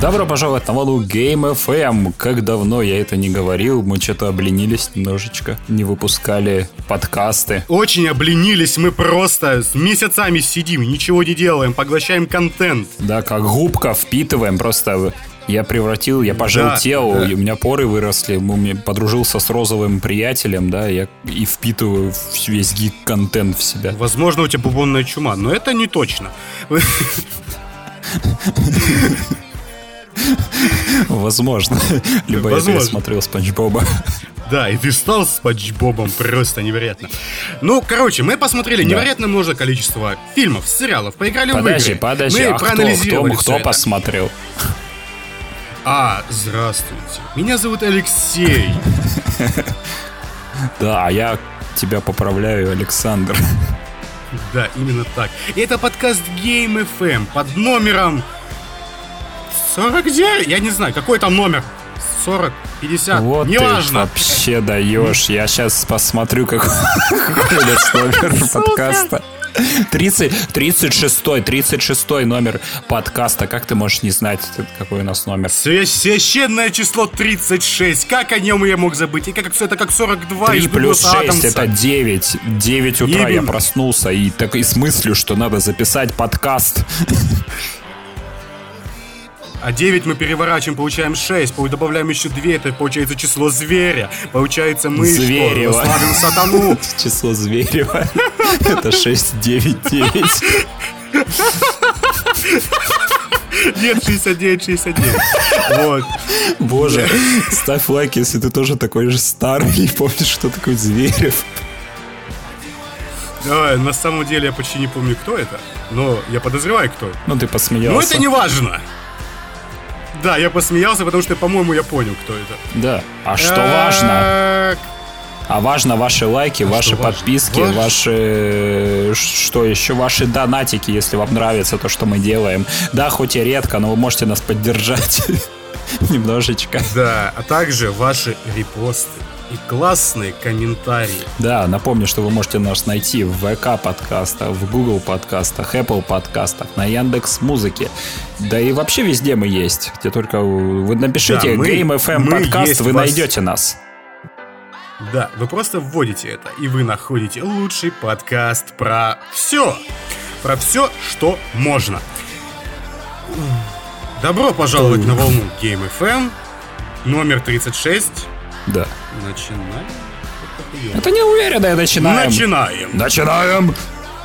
Добро пожаловать на волну Game FM. Как давно я это не говорил, мы что-то обленились немножечко, не выпускали подкасты. Очень обленились, мы просто с месяцами сидим, ничего не делаем, поглощаем контент. Да, как губка впитываем, просто я превратил, я пожелтел, да, да. у меня поры выросли, подружился с розовым приятелем, да, я и впитываю весь гик-контент в себя. Возможно, у тебя бубонная чума, но это не точно. Возможно. Либо я пересмотрел Спанч Боба. Да, и ты стал Спанч Бобом, просто невероятно. Ну, короче, мы посмотрели да. невероятно множество количества фильмов, сериалов, поиграли подожди, в игры. Подожди, мы а проанализировали кто, кто, кто посмотрел? А, здравствуйте. Меня зовут Алексей. Да, а я тебя поправляю, Александр. Да, именно так. И это подкаст Game FM под номером 49? Я не знаю, какой там номер? 40, 50, вот неважно. вообще даешь. Я сейчас посмотрю, какой номер подкаста. 30, 36, 36 номер подкаста. Как ты можешь не знать, какой у нас номер? Священное число 36. Как о нем я мог забыть? И как все это как 42 3 плюс 6 Адамса. это 9. 9 утра Именно. я проснулся и так и с мыслью, что надо записать подкаст. А 9 мы переворачиваем, получаем 6. Добавляем еще 2, это получается число зверя. Получается мы Зверева. что? Славим сатану. Число Зверева. Это 6, 9, 9. Нет, 69, 69. Вот. Боже, ставь лайк, если ты тоже такой же старый и помнишь, что такое Зверев. Давай, на самом деле я почти не помню, кто это, но я подозреваю, кто это. Ну, ты посмеялся. Но это не важно. Да, я посмеялся, потому что, по-моему, я понял, кто это. Да. А что важно? А важно ваши лайки, а ваши подписки, важно? ваши... Что еще? Ваши донатики, если вам нравится то, что мы делаем. Да, хоть и редко, но вы можете нас поддержать немножечко. Да, а также ваши репосты и классные комментарии. Да, напомню, что вы можете нас найти в ВК подкастах, в Google подкастах, Apple подкастах, на Яндекс Музыке. Да и вообще везде мы есть. Где только вы напишите да, мы, Game FM подкаст, вы вас... найдете нас. Да, вы просто вводите это, и вы находите лучший подкаст про все. Про все, что можно. Добро пожаловать на волну Game FM, номер 36. Да. Начинаем? Это не уверенно, начинаем. Начинаем. Начинаем.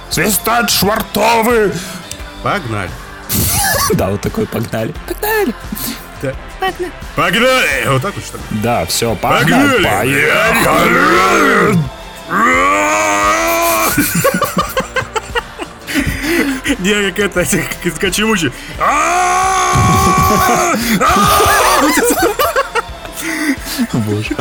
Свистать швартовы. Погнали. Да, вот такой погнали. Погнали. Погнали. Погнали. Вот так вот что ли? Да, все, погнали. Поехали. Не, как это, как из Качемучи. Боже.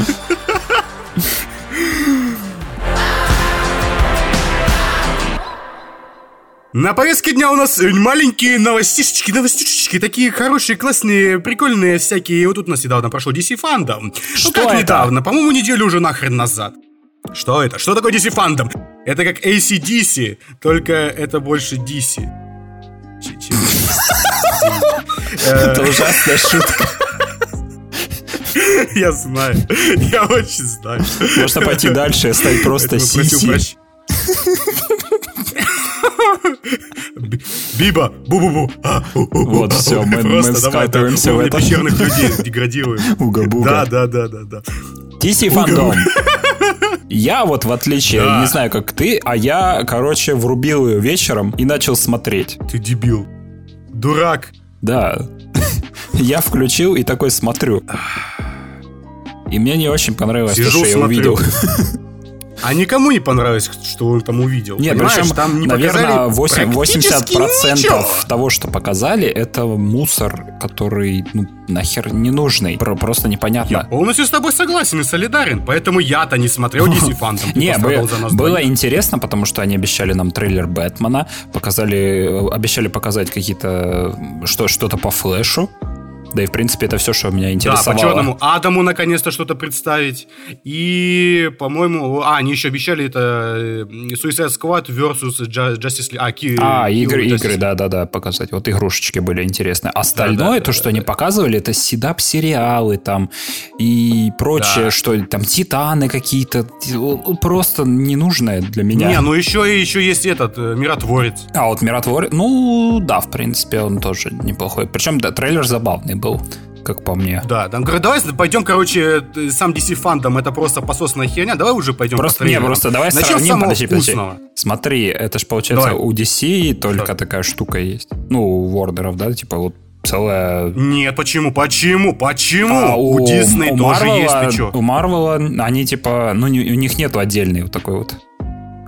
На повестке дня у нас маленькие новостишечки, новостишечки, такие хорошие, классные, прикольные всякие. Вот тут у нас недавно прошел DC Fandom. Что ну как это? недавно? По-моему, неделю уже нахрен назад. Что это? Что такое DC Fandom? Это как ACDC, только это больше DC. Это ужасная шутка. Я знаю. Я очень знаю. Можно пойти дальше и стать просто Сиси. Биба, бу-бу-бу. А, вот, все, мы, скатываемся в это. пещерных людей деградируем. Уга-буга. Да, да, да, да, да. DC фандом. Я вот, в отличие, да. не знаю, как ты, а я, короче, врубил ее вечером и начал смотреть. Ты дебил. Дурак. Да. Я включил и такой смотрю. И мне не очень понравилось Сижу, то, что смотрю. я увидел. А никому не понравилось, что он там увидел. Нет, Понимаешь, причем, там не наверное, 8, 80% ничего. того, что показали, это мусор, который ну, нахер не нужный. Просто непонятно. Я полностью с тобой согласен и солидарен, поэтому я-то не смотрел DC Phantom. Не, было интересно, потому что они обещали нам трейлер Бэтмена, показали, обещали показать какие-то что, что-то по флешу. Да и, в принципе, это все, что меня интересовало. Да, по черному Адаму наконец-то что-то представить. И, по-моему, а, они еще обещали это э, Suicide Squad versus Justice League. А, а игры, игры, да-да-да, показать. Вот игрушечки были интересные. Остальное, да, да, то, да, что да, они да. показывали, это седап-сериалы там и прочее, да. что там Титаны какие-то. Просто ненужное для меня. Не, ну еще, еще есть этот, э, Миротворец. А, вот Миротворец, ну, да, в принципе, он тоже неплохой. Причем, да, трейлер забавный был как по мне. Да, там говорят, давай пойдем, короче, сам DC фандом, это просто пососная херня, давай уже пойдем просто, по Не, просто давай Начнем сравним, подожди, подожди. Смотри, это ж получается давай. у DC только Что? такая штука есть. Ну, у Вордеров, да, типа вот целая... Нет, почему? Почему? Почему? А, у, у Disney у тоже Marvel, есть, ты чё? У Марвела они типа, ну, не, у них нету отдельной вот такой вот.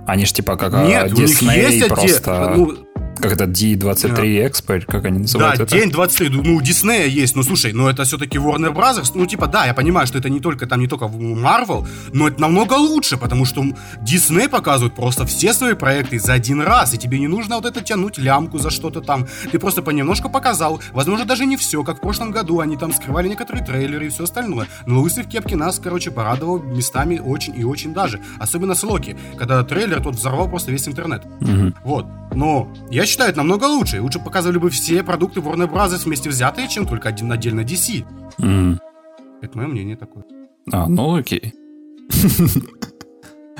Они ж типа как Нет, Disney у них есть просто... Отдел... Ну, как это, D23 yeah. Expert, как они называют да, это? день 23, ну, у Диснея есть, ну, слушай, но это все-таки Warner Brothers, ну, типа, да, я понимаю, что это не только, там, не только Marvel, но это намного лучше, потому что Disney показывает просто все свои проекты за один раз, и тебе не нужно вот это тянуть лямку за что-то там, ты просто понемножку показал, возможно, даже не все, как в прошлом году, они там скрывали некоторые трейлеры и все остальное, но Лысый в кепке нас, короче, порадовал местами очень и очень даже, особенно с Локи, когда трейлер тот взорвал просто весь интернет, mm-hmm. вот, но я считаю, это намного лучше. Лучше показывали бы все продукты Warner Bros. вместе взятые, чем только один отдельно DC. Mm. Это мое мнение такое. А, ну окей.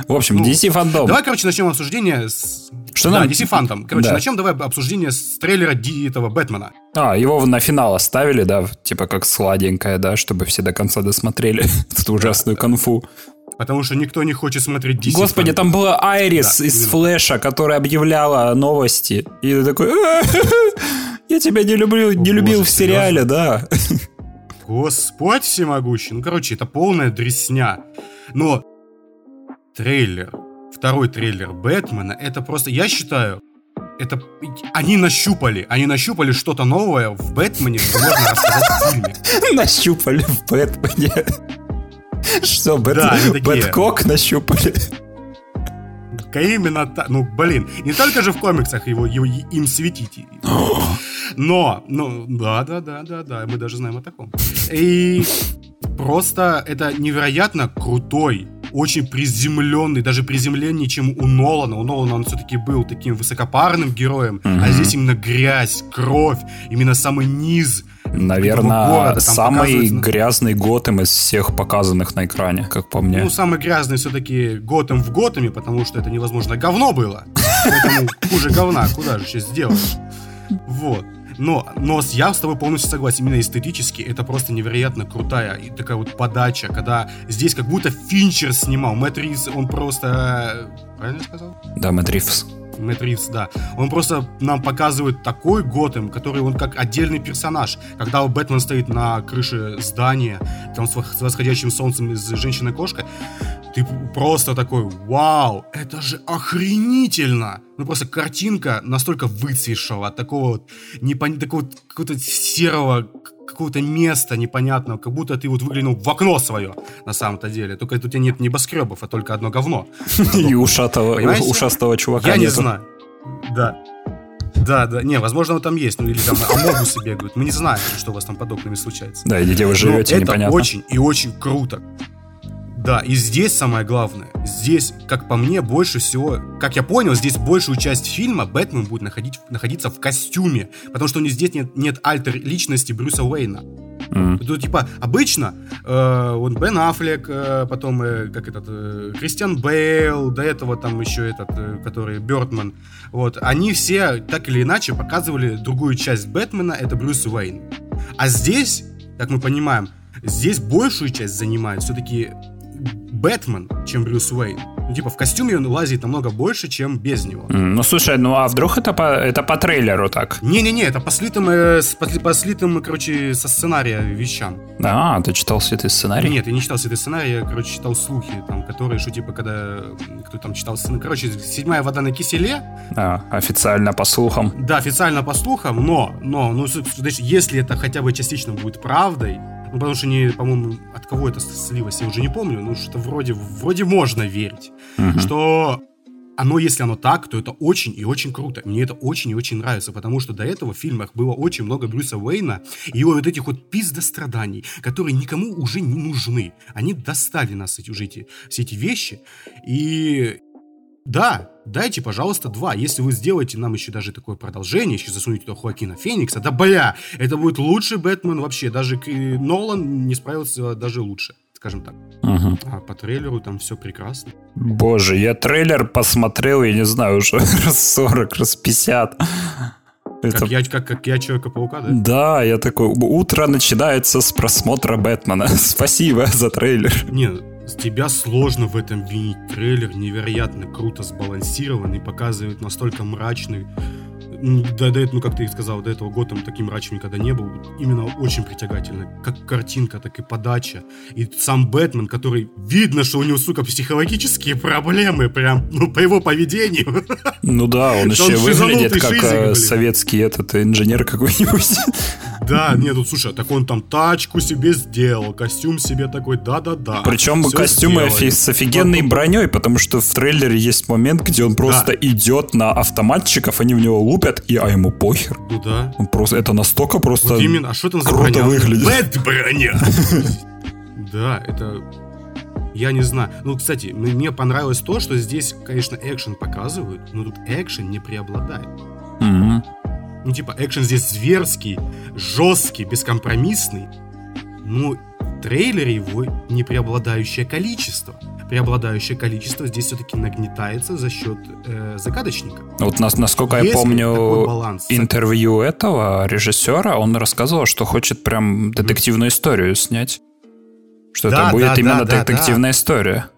В общем, ну, DC фандом. Давай, короче, начнем обсуждение с... Что да, нам? DC фандом. Короче, да. начнем давай обсуждение с трейлера D этого Бэтмена. А, его на финал оставили, да, типа как сладенькое, да, чтобы все до конца досмотрели эту ужасную конфу. Потому что никто не хочет смотреть DC. Господи, там была Айрис да, из именно. Флэша, которая объявляла новости. И ты такой, я тебя не люблю, О, не любил боже, в сериале, серьезно? да. Господь всемогущий. Ну, короче, это полная дресня. Но трейлер, второй трейлер Бэтмена, это просто, я считаю, это они нащупали, они нащупали что-то новое в Бэтмене, что можно рассказать в фильме. Нащупали в Бэтмене. Что, Бэткок нащупали? Именно так. Ну, блин, не только же в комиксах его, его им светить. Но, ну, да, да, да, да, да, мы даже знаем о таком. И просто это невероятно крутой очень приземленный, даже приземленнее, чем у Нолана. У Нолана он все-таки был таким высокопарным героем, mm-hmm. а здесь именно грязь, кровь, именно самый низ. Наверное, города, самый грязный Готэм из всех показанных на экране, как по мне. Ну, самый грязный все-таки Готэм в Готэме, потому что это невозможно говно было. Поэтому хуже говна, куда же сейчас сделаешь? Вот. Но, но я с тобой полностью согласен. Именно эстетически это просто невероятно крутая и такая вот подача, когда здесь как будто Финчер снимал. Мэтт Ривз, он просто... Правильно сказал? Да, Мэтт Ривз. Мэтт Ривз, да. Он просто нам показывает такой Готэм, который он как отдельный персонаж. Когда Бэтмен стоит на крыше здания, там с восходящим солнцем из женщины-кошка, ты просто такой, вау, это же охренительно! Ну просто картинка настолько выцветшего, такого вот, непон... такого какого-то серого какого-то места непонятного, как будто ты вот выглянул в окно свое на самом-то деле. Только тут у тебя нет небоскребов, а только одно говно. И ушатого, ушастого чувака Я не знаю. Да. Да, да, не, возможно, там есть, ну или там амогусы бегают. Мы не знаем, что у вас там под окнами случается. Да, и где вы живете, непонятно. Это очень и очень круто. Да, и здесь самое главное. Здесь, как по мне, больше всего, как я понял, здесь большую часть фильма Бэтмен будет находить, находиться в костюме, потому что у него здесь нет, нет альтер личности Брюса Уэйна. Mm. Тут, типа, обычно э, он Бен Аффлек, э, потом, э, как этот, э, Кристиан Бейл, до этого там еще этот, э, который Бёрдман, вот, они все так или иначе показывали другую часть Бэтмена, это Брюс Уэйн. А здесь, как мы понимаем, здесь большую часть занимает все-таки Бэтмен, чем Брюс Уэйн. Ну, типа, в костюме он лазит намного больше, чем без него. Mm, ну, слушай, ну а вдруг это по, это по трейлеру так? Не-не-не, это по слитым, э, по, по слитым, короче, со сценария вещам. А, ты читал слитый сценарий? Нет, я не читал слитый сценарий, я, короче, читал слухи, там, которые, что, типа, когда, кто там читал сценарий, короче, седьмая вода на киселе. А, официально по слухам. Да, официально по слухам, но, но, ну, знаешь, если это хотя бы частично будет правдой, ну, потому что, не, по-моему, от кого это слилось, я уже не помню, ну, что вроде, вроде можно верить, угу. что оно, если оно так, то это очень и очень круто. Мне это очень и очень нравится, потому что до этого в фильмах было очень много Брюса Уэйна и его вот этих вот пиздостраданий, которые никому уже не нужны. Они достали нас, эти, уже эти, все эти вещи. И да, дайте, пожалуйста, два. Если вы сделаете нам еще даже такое продолжение, еще засунете туда Хуакина Феникса, да бля, это будет лучший Бэтмен вообще. Даже Нолан не справился даже лучше скажем так. Угу. А по трейлеру там все прекрасно. Боже, я трейлер посмотрел, я не знаю, уже раз 40, раз 50. Это... Как, я, как, как я Человека-паука, да? Да, я такой, утро начинается с просмотра Бэтмена. Спасибо за трейлер. Не, с тебя сложно в этом винить. Трейлер невероятно круто сбалансированный, показывает настолько мрачный до этого, ну, как ты сказал, до этого Готэм таким мрачным никогда не был. Именно очень притягательно. Как картинка, так и подача. И сам Бэтмен, который видно, что у него, сука, психологические проблемы, прям, ну, по его поведению. Ну да, он еще выглядит как э, советский этот инженер какой-нибудь. Да, нет, ну слушай, так он там тачку себе сделал, костюм себе такой, да-да-да. Причем костюмы сделали. с офигенной Потом... броней, потому что в трейлере есть момент, где он просто да. идет на автоматчиков, они в него лупят, и а ему похер. Ну да. Он просто, это настолько просто вот именно, а что там за круто броня? выглядит. Бэт броня! Да, это я не знаю. Ну, кстати, мне понравилось то, что здесь, конечно, экшен показывают, но тут экшен не преобладает. Mm-hmm. Ну, типа, экшен здесь зверский, жесткий, бескомпромиссный. Но в трейлере его не преобладающее количество. Преобладающее количество здесь все-таки нагнетается за счет э, загадочника. Вот нас, насколько Если я помню баланс, интервью этого режиссера, он рассказывал, что хочет прям детективную историю снять. Что да, это будет да, именно да, детективная да. история.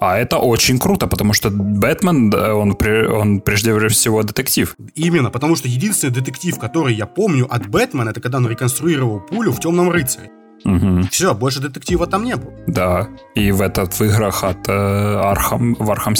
А это очень круто, потому что Бэтмен, он, он прежде всего детектив. Именно, потому что единственный детектив, который я помню от Бэтмена, это когда он реконструировал пулю в «Темном рыцаре». Угу. Все, больше детектива там не было. Да, и в этот в играх от э, Архам, в Архам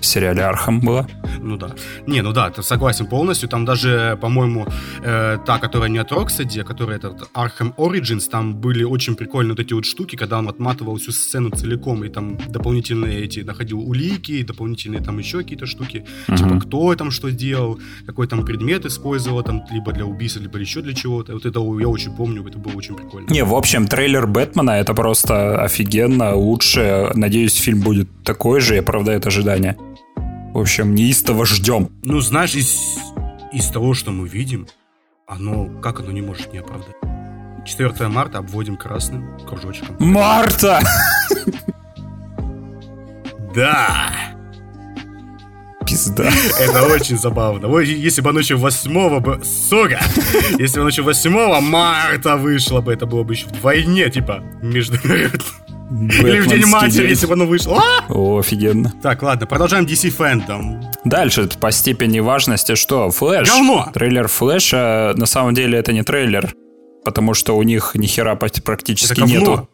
в сериале Архам была. Ну да. Не, ну да, согласен полностью. Там даже, по-моему, э, та, которая не от Rocksteady, а которая этот Arkham Origins, там были очень прикольные вот эти вот штуки, когда он отматывал всю сцену целиком, и там дополнительные эти находил улики, дополнительные там еще какие-то штуки, uh-huh. типа кто там что делал, какой там предмет использовал, там либо для убийства, либо еще для чего-то. Вот это я очень помню, это было очень прикольно. Не, в общем, трейлер Бэтмена это просто офигенно, лучше. Надеюсь, фильм будет такой же и оправдает ожидания. В общем, неистово ждем. Ну, знаешь, из, из того, что мы видим, оно, как оно не может не оправдать? 4 марта обводим красным кружочком. Марта! Да! Пизда. Это очень забавно. Если бы оно еще 8 бы... Сука! Если бы оно еще 8 марта вышло бы, это было бы еще вдвойне, типа, международно. Или в День матери, если бы оно вышло. О, офигенно. Так, ладно, продолжаем DC фэндом. Дальше по степени важности что? Флэш. Говно! Трейлер Флэша, на самом деле это не трейлер, потому что у них ни хера практически нету.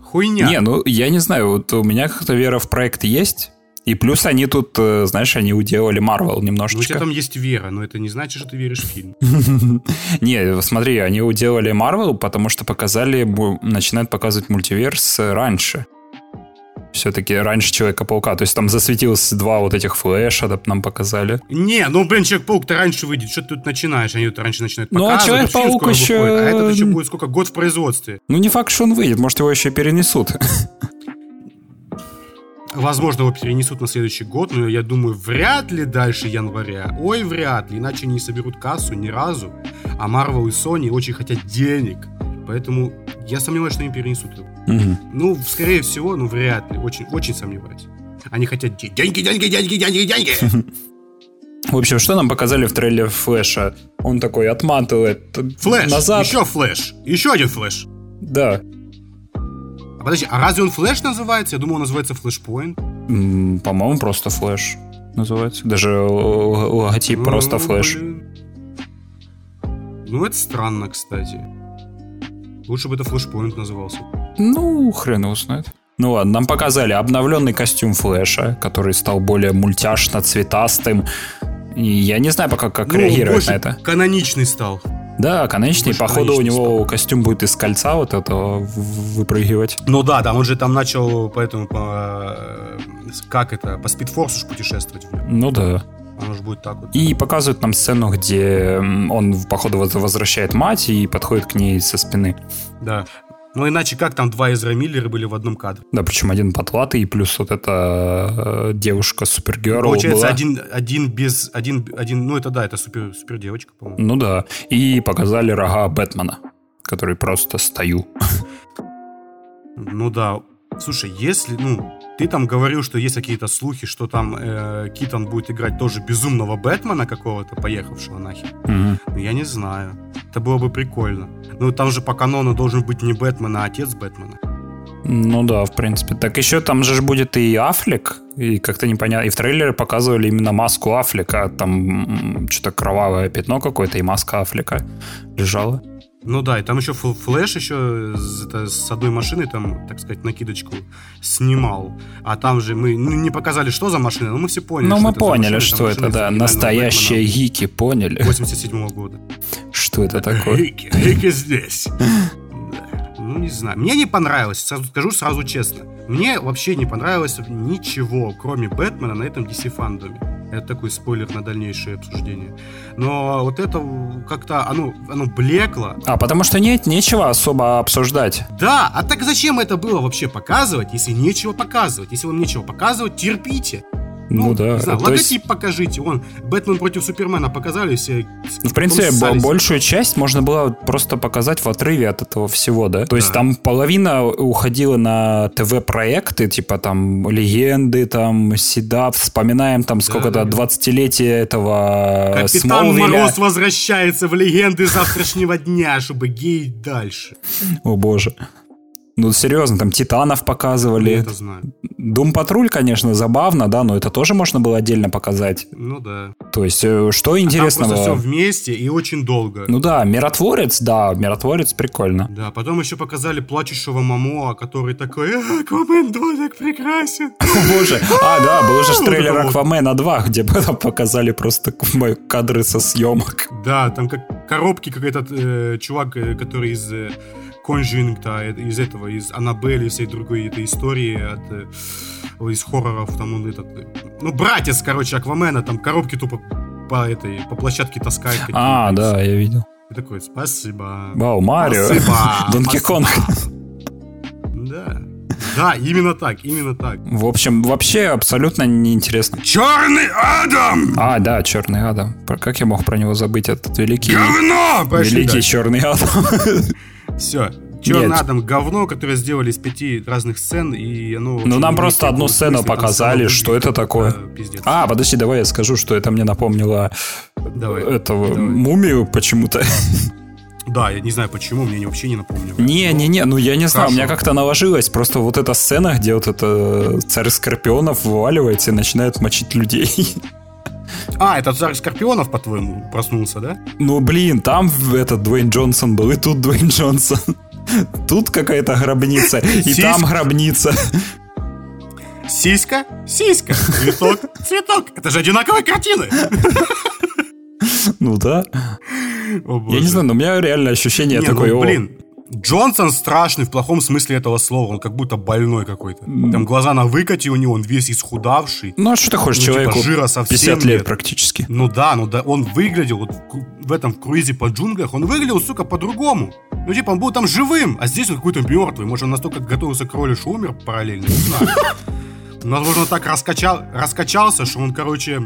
Хуйня. Не, ну я не знаю, вот у меня как-то вера в проект есть, и плюс они тут, э, знаешь, они уделали Марвел немножечко. Ну, у тебя там есть вера, но это не значит, что ты веришь в фильм. Не, смотри, они уделали Марвел, потому что показали, начинают показывать мультиверс раньше. Все-таки раньше Человека-паука. То есть там засветилось два вот этих флеша, нам показали. Не, ну, блин, Человек-паук-то раньше выйдет. Что ты тут начинаешь? Они тут раньше начинают показывать. Ну, а Человек-паук еще... А это еще будет сколько? Год в производстве. Ну, не факт, что он выйдет. Может, его еще перенесут. Возможно, его перенесут на следующий год, но я думаю, вряд ли дальше января. Ой, вряд ли, иначе не соберут кассу ни разу. А Marvel и Sony очень хотят денег. Поэтому я сомневаюсь, что они перенесут его. Угу. Ну, скорее всего, ну вряд ли. Очень, очень сомневаюсь. Они хотят деньги, деньги, деньги, деньги, деньги. В общем, что нам показали в трейлере Флэша? Он такой отматывает Флэш, назад. еще Флэш, еще один Флэш. Да, а подожди, а разве он Flash называется? Я думал, он называется Flashpoint. Мм, по-моему, просто Flash называется. Даже логотип ну, просто флеш. Ну, это странно, кстати. Лучше бы это флешпоинт назывался. Ну, хрен его знает. Ну ладно, нам показали обновленный костюм Флэша, который стал более мультяшно-цветастым. И я не знаю пока, как ну, реагировать на это. каноничный стал. Да, конечный. Походу, у него стал. костюм будет из кольца вот этого выпрыгивать. Ну да, да, он же там начал поэтому по как это, по спидфорсу путешествовать. Ну да. Оно же будет так вот. И показывают нам сцену, где он, походу, возвращает мать и подходит к ней со спины. Да. Ну, иначе как там два Эзра Миллера были в одном кадре? Да, причем один потлатый, и плюс вот эта э, девушка супергерл Получается, была. один, один без... Один, один, ну, это да, это супер, супер девочка, по-моему. Ну да. И показали рога Бэтмена, который просто стою. Ну да. Слушай, если, ну, ты там говорил, что есть какие-то слухи, что там э, Китон будет играть тоже безумного Бэтмена какого-то, поехавшего нахер. Угу. Ну, я не знаю. Это было бы прикольно. Ну, там же по канону должен быть не Бэтмен, а отец Бэтмена. Ну да, в принципе. Так еще там же будет и Аффлек, и как-то непонятно. И в трейлере показывали именно маску Аффлека. Там что-то кровавое пятно какое-то, и маска Аффлека лежала. Ну да, и там еще флэш еще с, это, с одной машины, там, так сказать, накидочку снимал. А там же мы ну, не показали, что за машина, но мы все поняли. Ну, мы поняли, машина, что это, да. Настоящие гики, поняли. 87 -го года. Что это такое? Гики, гики здесь. Ну, не знаю. Мне не понравилось, сразу, скажу сразу честно. Мне вообще не понравилось ничего, кроме Бэтмена на этом DC FanDome. Это такой спойлер на дальнейшее обсуждение. Но вот это как-то, оно, оно блекло. А, потому что нет, нечего особо обсуждать. Да, а так зачем это было вообще показывать, если нечего показывать? Если вам нечего показывать, терпите. Ну, ну да. знаю, логотип есть... покажите. Он Бэтмен против Супермена показали все. Ну, в принципе, большую часть можно было просто показать в отрыве от этого всего, да? То да. есть там половина уходила на ТВ-проекты, типа там легенды, там Седа, вспоминаем там сколько-то, да, 20-летие этого Капитан Смолвиля. Мороз возвращается в легенды завтрашнего дня, чтобы гей дальше. О боже. Ну, серьезно, там Титанов показывали. Я это знаю. Дум Патруль, конечно, забавно, да, но это тоже можно было отдельно показать. Ну да. То есть, э, что интересного? А там все вместе и очень долго. Ну да, Миротворец, да, Миротворец прикольно. Да, потом еще показали плачущего Мамоа, который такой, «А, Аквамен 2 так прекрасен. Боже, а, да, был же трейлер Аквамена 2, где показали просто кадры со съемок. Да, там как коробки какой-то э, чувак, э, который из э, Conjuring, да, из этого, из Аннабель и всей другой этой истории от, э, из хорроров, там он этот, ну, братец, короче, Аквамена, там коробки тупо по этой, по площадке таскает. А, да, я видел. И такой, спасибо. Вау, Марио. Спасибо. Донки Конг. Да. Да, именно так, именно так. В общем, вообще абсолютно неинтересно. Черный Адам! А, да, Черный Адам. Как я мог про него забыть, этот великий... Говно! Великий Черный Адам. Все. Черный Адам говно, которое сделали из пяти разных сцен, и оно... Ну, нам просто одну сцену показали, что это такое. А, подожди, давай я скажу, что это мне напомнило давай, этого давай. мумию почему-то. Да, я не знаю почему, мне вообще не напомнило. Не, не, не, ну я не знаю, у меня как-то наложилось. Просто вот эта сцена, где вот это царь Скорпионов вываливается и начинает мочить людей. А, это царь Скорпионов, по-твоему, проснулся, да? Ну, блин, там этот Дуэйн Джонсон был, и тут Дуэйн Джонсон. Тут какая-то гробница, и там гробница. Сиська, сиська, цветок, цветок. Это же одинаковые картины. Ну да. Я не знаю, но у меня реально ощущение не, такое. Ну, блин, Джонсон страшный в плохом смысле этого слова. Он как будто больной какой-то. Там глаза на выкате у него, он весь исхудавший. Ну, а что ты хочешь, ну, человеку типа, жира совсем 50 лет нет. практически. Ну да, ну да, он выглядел вот в этом в круизе по джунглях, он выглядел, сука, по-другому. Ну, типа, он был там живым, а здесь он какой-то мертвый. Может, он настолько готовился к роли, что умер параллельно, не знаю. Возможно, так раскачал, раскачался, что он, короче,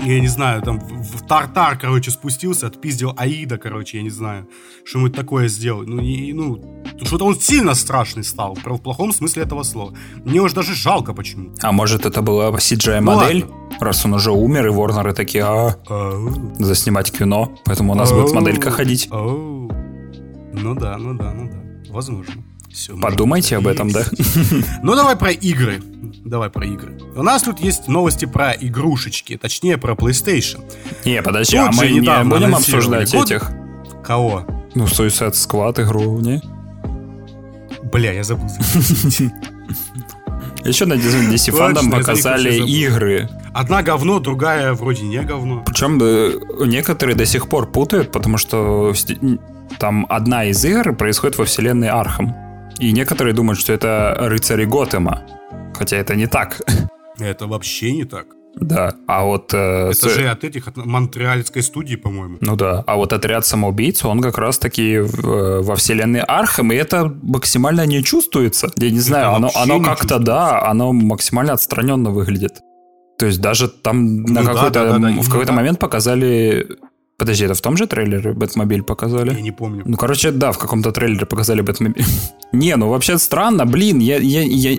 я не знаю, там в, в Тартар, короче, спустился, отпиздил Аида, короче, я не знаю, что ему такое сделал. Ну, и, ну, что-то он сильно страшный стал, в плохом смысле этого слова. Мне уже даже жалко почему. А может, это была CGI-модель? Ну, раз он уже умер, и Ворнеры такие, а, заснимать кино, поэтому у нас будет моделька ходить. Ну да, ну да, ну да, возможно. Все, Подумайте об этом, да? Ну, давай про игры. Давай про игры. У нас тут есть новости про игрушечки, точнее про PlayStation. Не, подожди, тут а мы не будем обсуждать год... этих? Кого? Ну, Suicide Squad игру, не? Бля, я забыл. Еще на DC FanDome показали игры. Одна говно, другая вроде не говно. Причем некоторые до сих пор путают, потому что там одна из игр происходит во вселенной Архам. И некоторые думают, что это рыцари Готэма. Хотя это не так. Это вообще не так. Да, а вот... Э, это с... же от этих, от монреальской студии, по-моему. Ну да, а вот отряд самоубийц, он как раз-таки в, во вселенной Архам, и это максимально не чувствуется. Я не знаю, это оно, оно как-то, да, оно максимально отстраненно выглядит. То есть даже там ну, на какой-то, да, да, да, в какой-то момент показали Подожди, это в том же трейлере Бэтмобиль показали? Я не помню. Ну, короче, да, в каком-то трейлере показали Бэтмобиль. не, ну вообще странно, блин, я, я, я,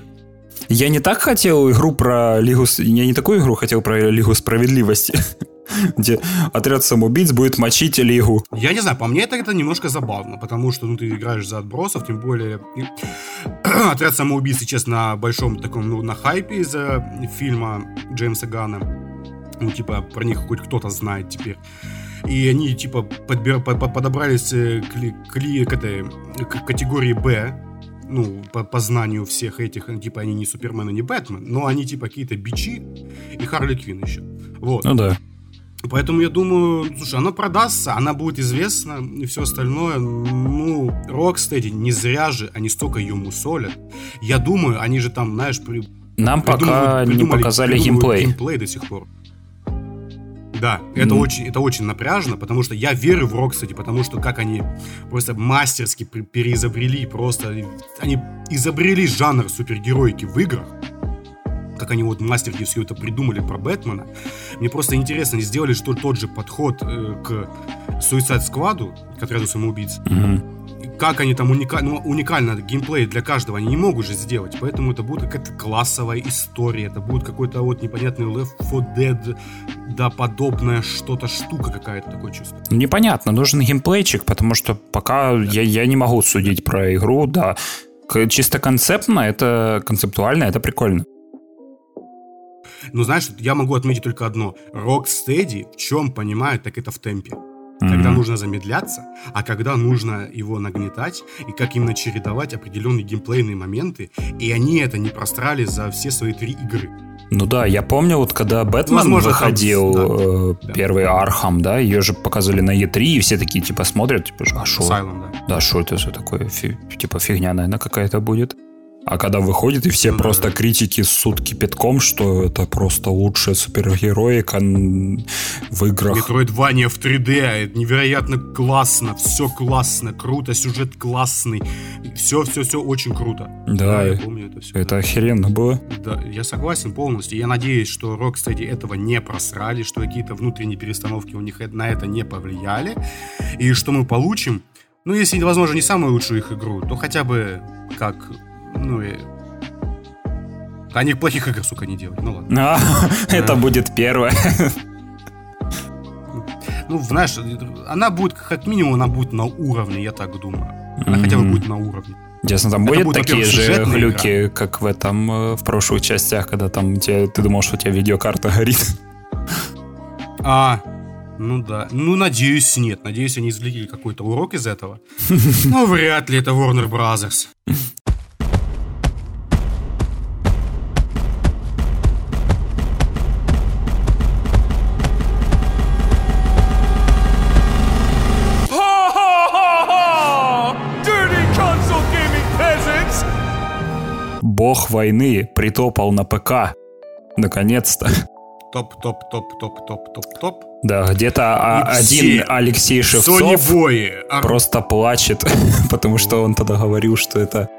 я не так хотел игру про Лигу... Я не такую игру хотел про Лигу Справедливости, где отряд самоубийц будет мочить Лигу. Я не знаю, по мне это, это немножко забавно, потому что ну, ты играешь за отбросов, тем более отряд самоубийц сейчас на большом таком, ну, на хайпе из-за фильма Джеймса Гана. Ну, типа, про них хоть кто-то знает теперь и они типа подбир, под, подобрались к, к, к этой к категории Б, ну, по, по знанию всех этих, ну, типа, они не Супермен и не Бэтмен, но они, типа, какие-то бичи и Харли Квин еще. Вот. Ну да. Поэтому я думаю, слушай, она продастся, она будет известна и все остальное. Ну, Rocksteady, не зря же они столько ее мусолят. Я думаю, они же там, знаешь, при... Нам пока не показали геймплей. геймплей до сих пор. Да, это, mm. очень, это очень напряжно, потому что я верю в Rocksteady, потому что как они просто мастерски переизобрели, просто они изобрели жанр супергероики в играх, как они вот мастерски все это придумали про Бэтмена. Мне просто интересно, они сделали что тот же подход э, к Suicide Squad, к отряду самоубийц. Mm-hmm как они там уникально, ну, уникально геймплей для каждого они не могут же сделать, поэтому это будет какая-то классовая история, это будет какой-то вот непонятный Left 4 Dead, да, подобная что-то, штука какая-то, такое чувство. Непонятно, нужен геймплейчик, потому что пока да. я, я не могу судить про игру, да, чисто концептно, это концептуально, это прикольно. Ну, знаешь, я могу отметить только одно. Rocksteady в чем понимают, так это в темпе mm-hmm. когда нужно замедляться, а когда нужно его нагнетать, и как именно чередовать определенные геймплейные моменты, и они это не просрали за все свои три игры. Ну да, я помню, вот когда Бэтмен Возможно, выходил, там, да. э, первый Архам, да, ее же показывали на E3, и все такие, типа, смотрят, типа, а что? да. Да, что это все такое? Фи, типа, фигня, наверное, какая-то будет. А когда выходит, и все ну, просто критики ссут кипятком, что это просто лучшая супергероика в играх. Метроидвания в 3D, это невероятно классно, все классно, круто, сюжет классный, все-все-все очень круто. Да, да я помню это все. Это да. охеренно было. Да, я согласен полностью. Я надеюсь, что Rocksteady этого не просрали, что какие-то внутренние перестановки у них на это не повлияли, и что мы получим ну, если, возможно, не самую лучшую их игру, то хотя бы как ну и... Они плохих игр, сука, не делают. Ну ладно. А, это будет первое. Ну, знаешь, она будет, как минимум, она будет на уровне, я так думаю. Она хотя бы будет на уровне. Ясно, там будет, будет такие же глюки, игра. как в этом, э, в прошлых частях, когда там тебе, ты думал, что у тебя видеокарта горит. А, ну да. Ну, надеюсь, нет. Надеюсь, они извлекли какой-то урок из этого. Но вряд ли это Warner Brothers. Бог войны притопал на ПК. Наконец-то. Топ, топ, топ, топ, топ, топ, топ. Да, где-то один Алексей Шевцов просто плачет, потому что он тогда говорил, что это,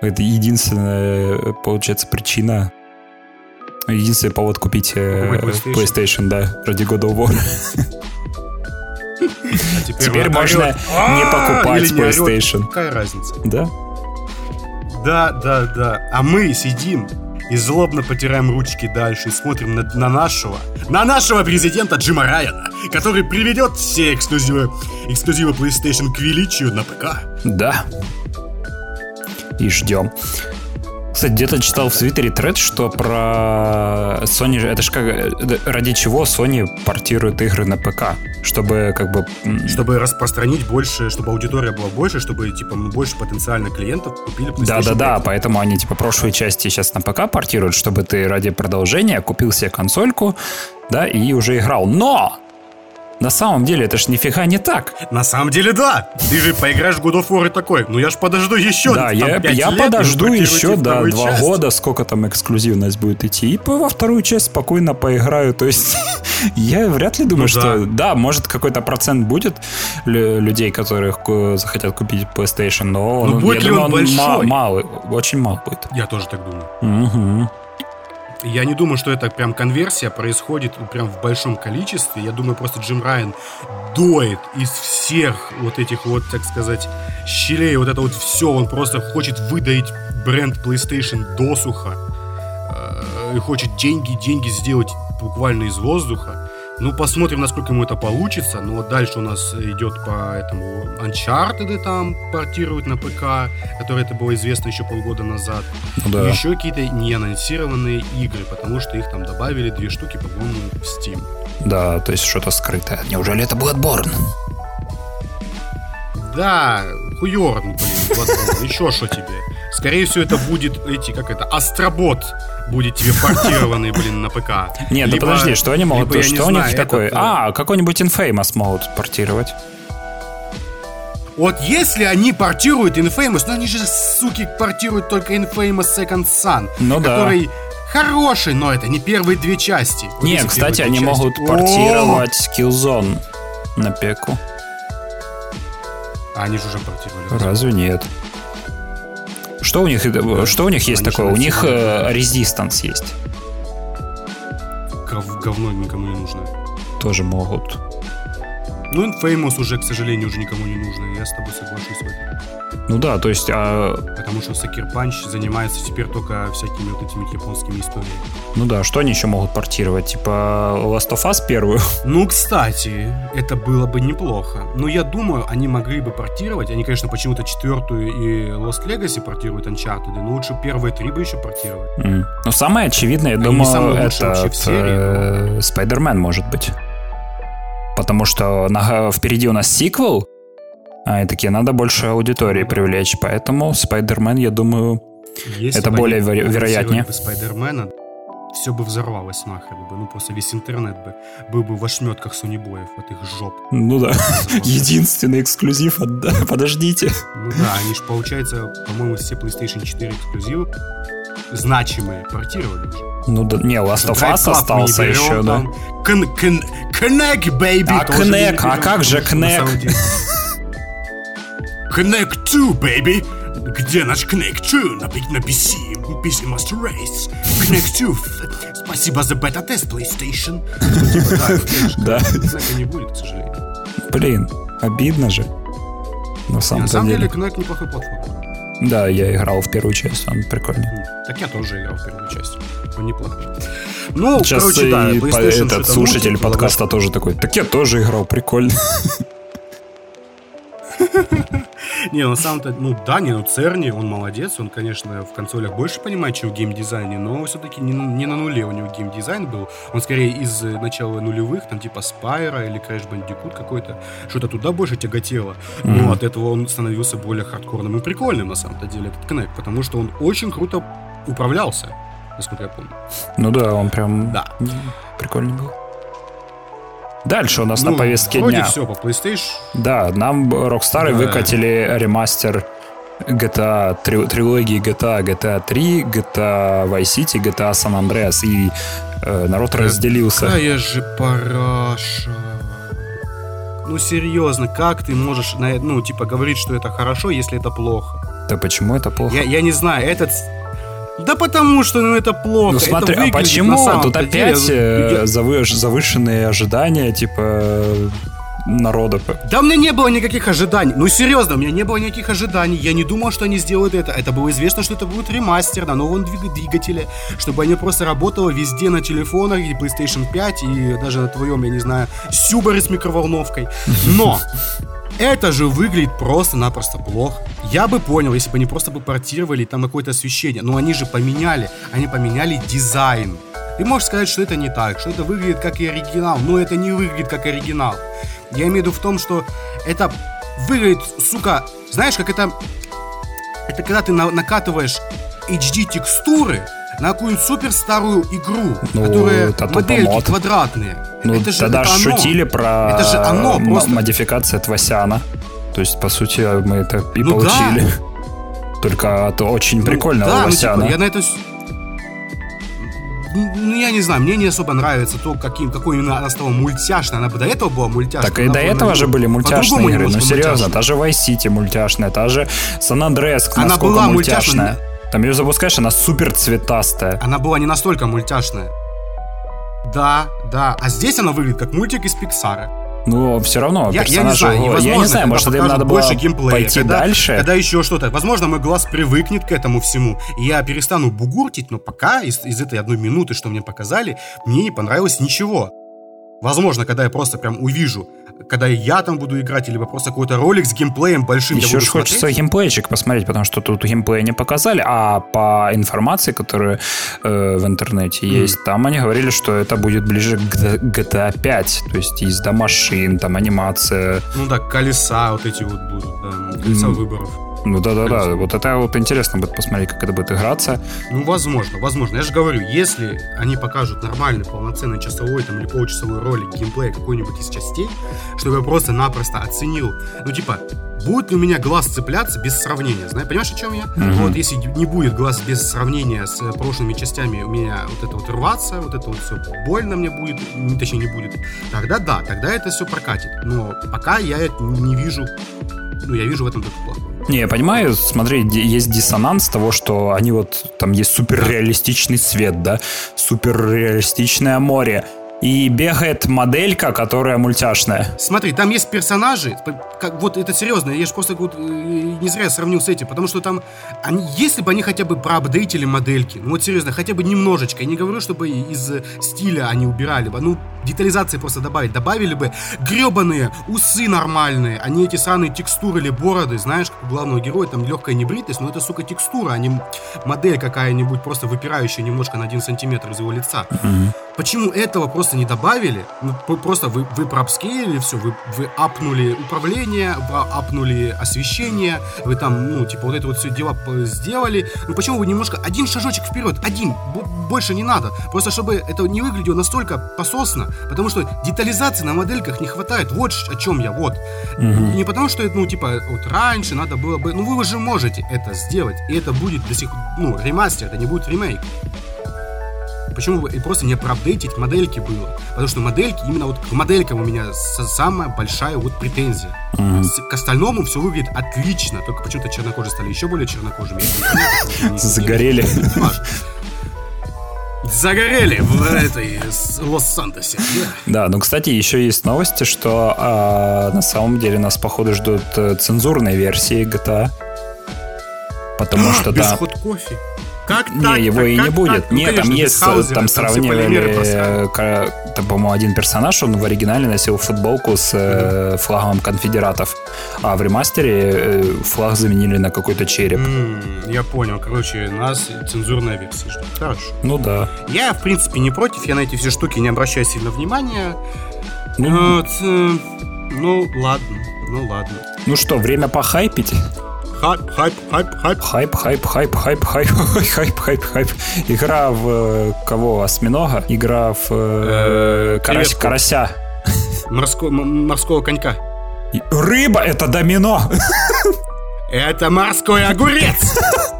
это единственная, получается, причина Единственный повод купить э, PlayStation. PlayStation, да, ради God of War. А теперь, теперь можно не покупать PlayStation. Какая разница? Да? Да, да, да. А мы сидим и злобно потираем ручки дальше и смотрим на, на нашего, на нашего президента Джима Райана, который приведет все эксклюзивы, эксклюзивы PlayStation к величию на ПК. Да. И ждем. Кстати, где-то читал в Твиттере тред, что про Sony... Это же как... Ради чего Sony портирует игры на ПК? Чтобы как бы... Чтобы распространить больше, чтобы аудитория была больше, чтобы типа больше потенциальных клиентов купили Да-да-да, поэтому они типа прошлые части сейчас на ПК портируют, чтобы ты ради продолжения купил себе консольку, да, и уже играл. Но! На самом деле, это ж нифига не так. На самом деле, да. Ты же поиграешь в God of War и такой, ну я ж подожду еще. Да, я, я лет, подожду еще, да, два часть. года, сколько там эксклюзивность будет идти, и во вторую часть спокойно поиграю. То есть я вряд ли думаю, ну, что... Да. да, может, какой-то процент будет людей, которых захотят купить PlayStation, но ну, будет я ли думаю, он, большой? Мало, очень мало будет. Я тоже так думаю. Угу. Я не думаю, что это прям конверсия происходит прям в большом количестве. Я думаю, просто Джим Райан доет из всех вот этих вот, так сказать, щелей, вот это вот все. Он просто хочет выдать бренд PlayStation досуха. Э, и хочет деньги, деньги сделать буквально из воздуха. Ну, посмотрим, насколько ему это получится. Но вот дальше у нас идет по этому Uncharted там портируют на ПК, которое это было известно еще полгода назад. Ну да. И еще какие-то неанонсированные игры, потому что их там добавили две штуки, по-моему, в Steam. Да, то есть что-то скрытое. Неужели это Bloodborne? Да, хуёрн, блин, Bloodborne. Еще что тебе? Скорее всего, это будет эти, как это, Астробот будет тебе портированный, блин, на ПК. Нет, да подожди, что они могут, либо, что у них такое? А, какой-нибудь Infamous могут портировать. Вот если они портируют Infamous, ну они же, суки, портируют только Infamous Second Son, ну, который да. хороший, но это не первые две части. Вот Нет, кстати, они части. могут портировать Killzone на пеку. А они же уже портировали. Разве нет? Что у них, что у них есть такое? У них э, Resistance есть. Говно никому не нужно. Тоже могут. Ну, Infamous уже, к сожалению, уже никому не нужно. Я с тобой соглашусь в этом. Ну да, то есть... А... Потому что Сакир Панч занимается теперь только всякими вот этими японскими историями. Ну да, что они еще могут портировать? Типа Last of Us первую? Ну, кстати, это было бы неплохо. Но я думаю, они могли бы портировать. Они, конечно, почему-то четвертую и Lost Legacy портируют Uncharted, но лучше первые три бы еще портировать. Mm. Ну, самое очевидное, я они думаю, это э, Spider-Man может быть. Потому что на, впереди у нас сиквел, а, и такие, надо больше аудитории привлечь. Поэтому Спайдермен, я думаю, Если это более веро- вероятнее. Бы Спайдермена, все бы взорвалось нахрен бы. Ну, просто весь интернет бы был бы в ошметках сонибоев от их жоп. Ну да. Единственный эксклюзив. От... Подождите. Ну да, они же, получается, по-моему, все PlayStation 4 эксклюзивы значимые портировали уже. Ну да, не, Last of Us остался еще, да. Connect, baby! А Connect, а как же Connect? Connect 2, baby! Где наш Connect 2 на, на PC? PC Master Race. Connect 2. Спасибо за бета-тест, PlayStation. Да. Знака не будет, к сожалению. Блин, обидно же. На самом, на самом деле, Connect неплохой платформа. Да, я играл в первую часть, он прикольный. Так я тоже играл в первую часть. Он неплохо. Ну, Сейчас короче, да, и этот слушатель подкаста тоже такой, так я тоже играл, прикольно. Не, на самом-то, ну да, не, ну Церни, он молодец, он, конечно, в консолях больше понимает, чем в геймдизайне, но все-таки не, не на нуле у него геймдизайн был. Он скорее из начала нулевых, там типа Спайра или Crash Bandicoot какой-то, что-то туда больше тяготело. Mm-hmm. Но от этого он становился более хардкорным и прикольным, на самом-то деле, этот Connect, потому что он очень круто управлялся, насколько я помню. Ну да, он прям да. прикольный был. Дальше у нас ну, на повестке вроде дня. все по PlayStation. Да, нам Rockstar да. выкатили ремастер GTA, три, трилогии GTA, GTA 3, GTA Vice City, GTA San Andreas, и э, народ Какая разделился. Какая же параша. Ну, серьезно, как ты можешь, ну, типа, говорить, что это хорошо, если это плохо? Да почему это плохо? Я, я не знаю, этот да потому что ну, это плохо. Ну смотри, это а почему? Тут опять деле, завыш, завышенные ожидания, типа народа. Да у меня не было никаких ожиданий. Ну серьезно, у меня не было никаких ожиданий. Я не думал, что они сделают это. Это было известно, что это будет ремастер на новом двигателе, чтобы они просто работало везде на телефонах и PlayStation 5 и даже на твоем, я не знаю, Сюбере с микроволновкой. Но это же выглядит просто-напросто плохо. Я бы понял, если бы они просто бы портировали там какое-то освещение. Но они же поменяли. Они поменяли дизайн. Ты можешь сказать, что это не так, что это выглядит как и оригинал, но это не выглядит как оригинал. Я имею в виду в том, что это выглядит, сука, знаешь, как это... Это когда ты на накатываешь HD текстуры на какую-нибудь супер старую игру, ну, которая это модельки мод. квадратные. Ну, это же, тогда это шутили про это же оно просто... модификация Твасяна. То есть, по сути, мы это и ну, получили. Да. Только от очень ну, прикольного да, Васяна. Ну, типа, я на это ну, я не знаю, мне не особо нравится то, каким, какой именно она стала мультяшной. Она бы до этого была мультяшной. Так и до этого же были мультяшные игры. Ну, серьезно, та же Vice City мультяшная, та же San Andreas, Она была мультяшная. Там ее запускаешь, она супер цветастая. Она была не настолько мультяшная. Да, да. А здесь она выглядит как мультик из Пиксара. Ну, все равно, я, я не знаю, его, я не знаю может, им надо было больше геймплея, пойти когда, дальше. Когда еще что-то. Возможно, мой глаз привыкнет к этому всему, и я перестану бугуртить, но пока из, из этой одной минуты, что мне показали, мне не понравилось ничего. Возможно, когда я просто прям увижу, когда я там буду играть, либо просто какой-то ролик с геймплеем большим. Еще ж хочется смотреть. геймплейчик посмотреть, потому что тут геймплея не показали, а по информации, которая э, в интернете mm. есть, там они говорили, что это будет ближе к GTA 5, то есть езда машин, там анимация. Ну да, колеса вот эти вот будут, да, колеса mm. выборов. Ну да-да-да, вот это вот интересно будет посмотреть, как это будет играться. Ну, возможно, возможно. Я же говорю, если они покажут нормальный, полноценный часовой там или получасовой ролик геймплея какой-нибудь из частей, чтобы я просто-напросто оценил, ну типа, будет ли у меня глаз цепляться без сравнения, знаешь, понимаешь, о чем я? Mm-hmm. Вот если не будет глаз без сравнения с прошлыми частями у меня вот это вот рваться, вот это вот все больно мне будет, точнее не будет, тогда да, тогда это все прокатит. Но пока я не вижу, ну я вижу в этом только плохое. Не, я понимаю, смотри, есть диссонанс того, что они вот, там есть суперреалистичный свет, да, суперреалистичное море, и бегает моделька, которая мультяшная. Смотри, там есть персонажи, как, вот это серьезно, я же просто вот, э, не зря сравнил с этим, потому что там, они, если бы они хотя бы проапдейтили модельки, ну вот серьезно, хотя бы немножечко, я не говорю, чтобы из стиля они убирали бы, ну детализации просто добавить, добавили бы гребаные усы нормальные, а не эти сраные текстуры или бороды, знаешь, как у главного героя, там легкая небритость, но это, сука, текстура, а не модель какая-нибудь, просто выпирающая немножко на один сантиметр из его лица. Mm-hmm. Почему этого просто не добавили? Ну, просто вы, вы проапскейлили все, вы, вы апнули управление, апнули освещение, вы там, ну, типа, вот это вот все дела сделали. Ну, почему вы немножко, один шажочек вперед, один, больше не надо. Просто чтобы это не выглядело настолько пососно, потому что детализации на модельках не хватает. Вот о чем я, вот. Угу. Не потому что, ну, типа, вот раньше надо было бы, ну, вы уже можете это сделать, и это будет до сих ну, ремастер, это не будет ремейк. Почему бы просто не проапдейтить модельки было? Потому что модельки, именно вот к моделькам у меня самая большая вот претензия. Mm-hmm. К остальному все выглядит отлично, только почему-то чернокожие стали еще более чернокожими. Загорели. Загорели в этой Лос-Сантосе. Да, ну, кстати, еще есть новости, что а, на самом деле нас, походу, ждут э, цензурные версии GTA. Потому что да. Без кофе. Как не, так? его так, и не как, будет. Так? Ну, Нет, конечно, там есть, Хаузера, там сравнивали, там, по-моему, один персонаж, он в оригинале носил футболку с mm-hmm. флагом конфедератов, а в ремастере э, флаг заменили на какой-то череп. Mm, я понял, короче, нас цензурная версия ждет. Хорошо. Ну да. Я, в принципе, не против, я на эти все штуки не обращаю сильно внимания. Ну, вот, э, ну ладно, ну ладно. Ну что, время похайпить? Хайп, хайп, хайп, хайп. Хайп, хайп, хайп, хайп, хайп, хайп, хайп, хайп. Игра в э, кого? Осьминога? Игра в э, карась, карася. Морского, морского конька. Рыба — это домино. Это морской огурец.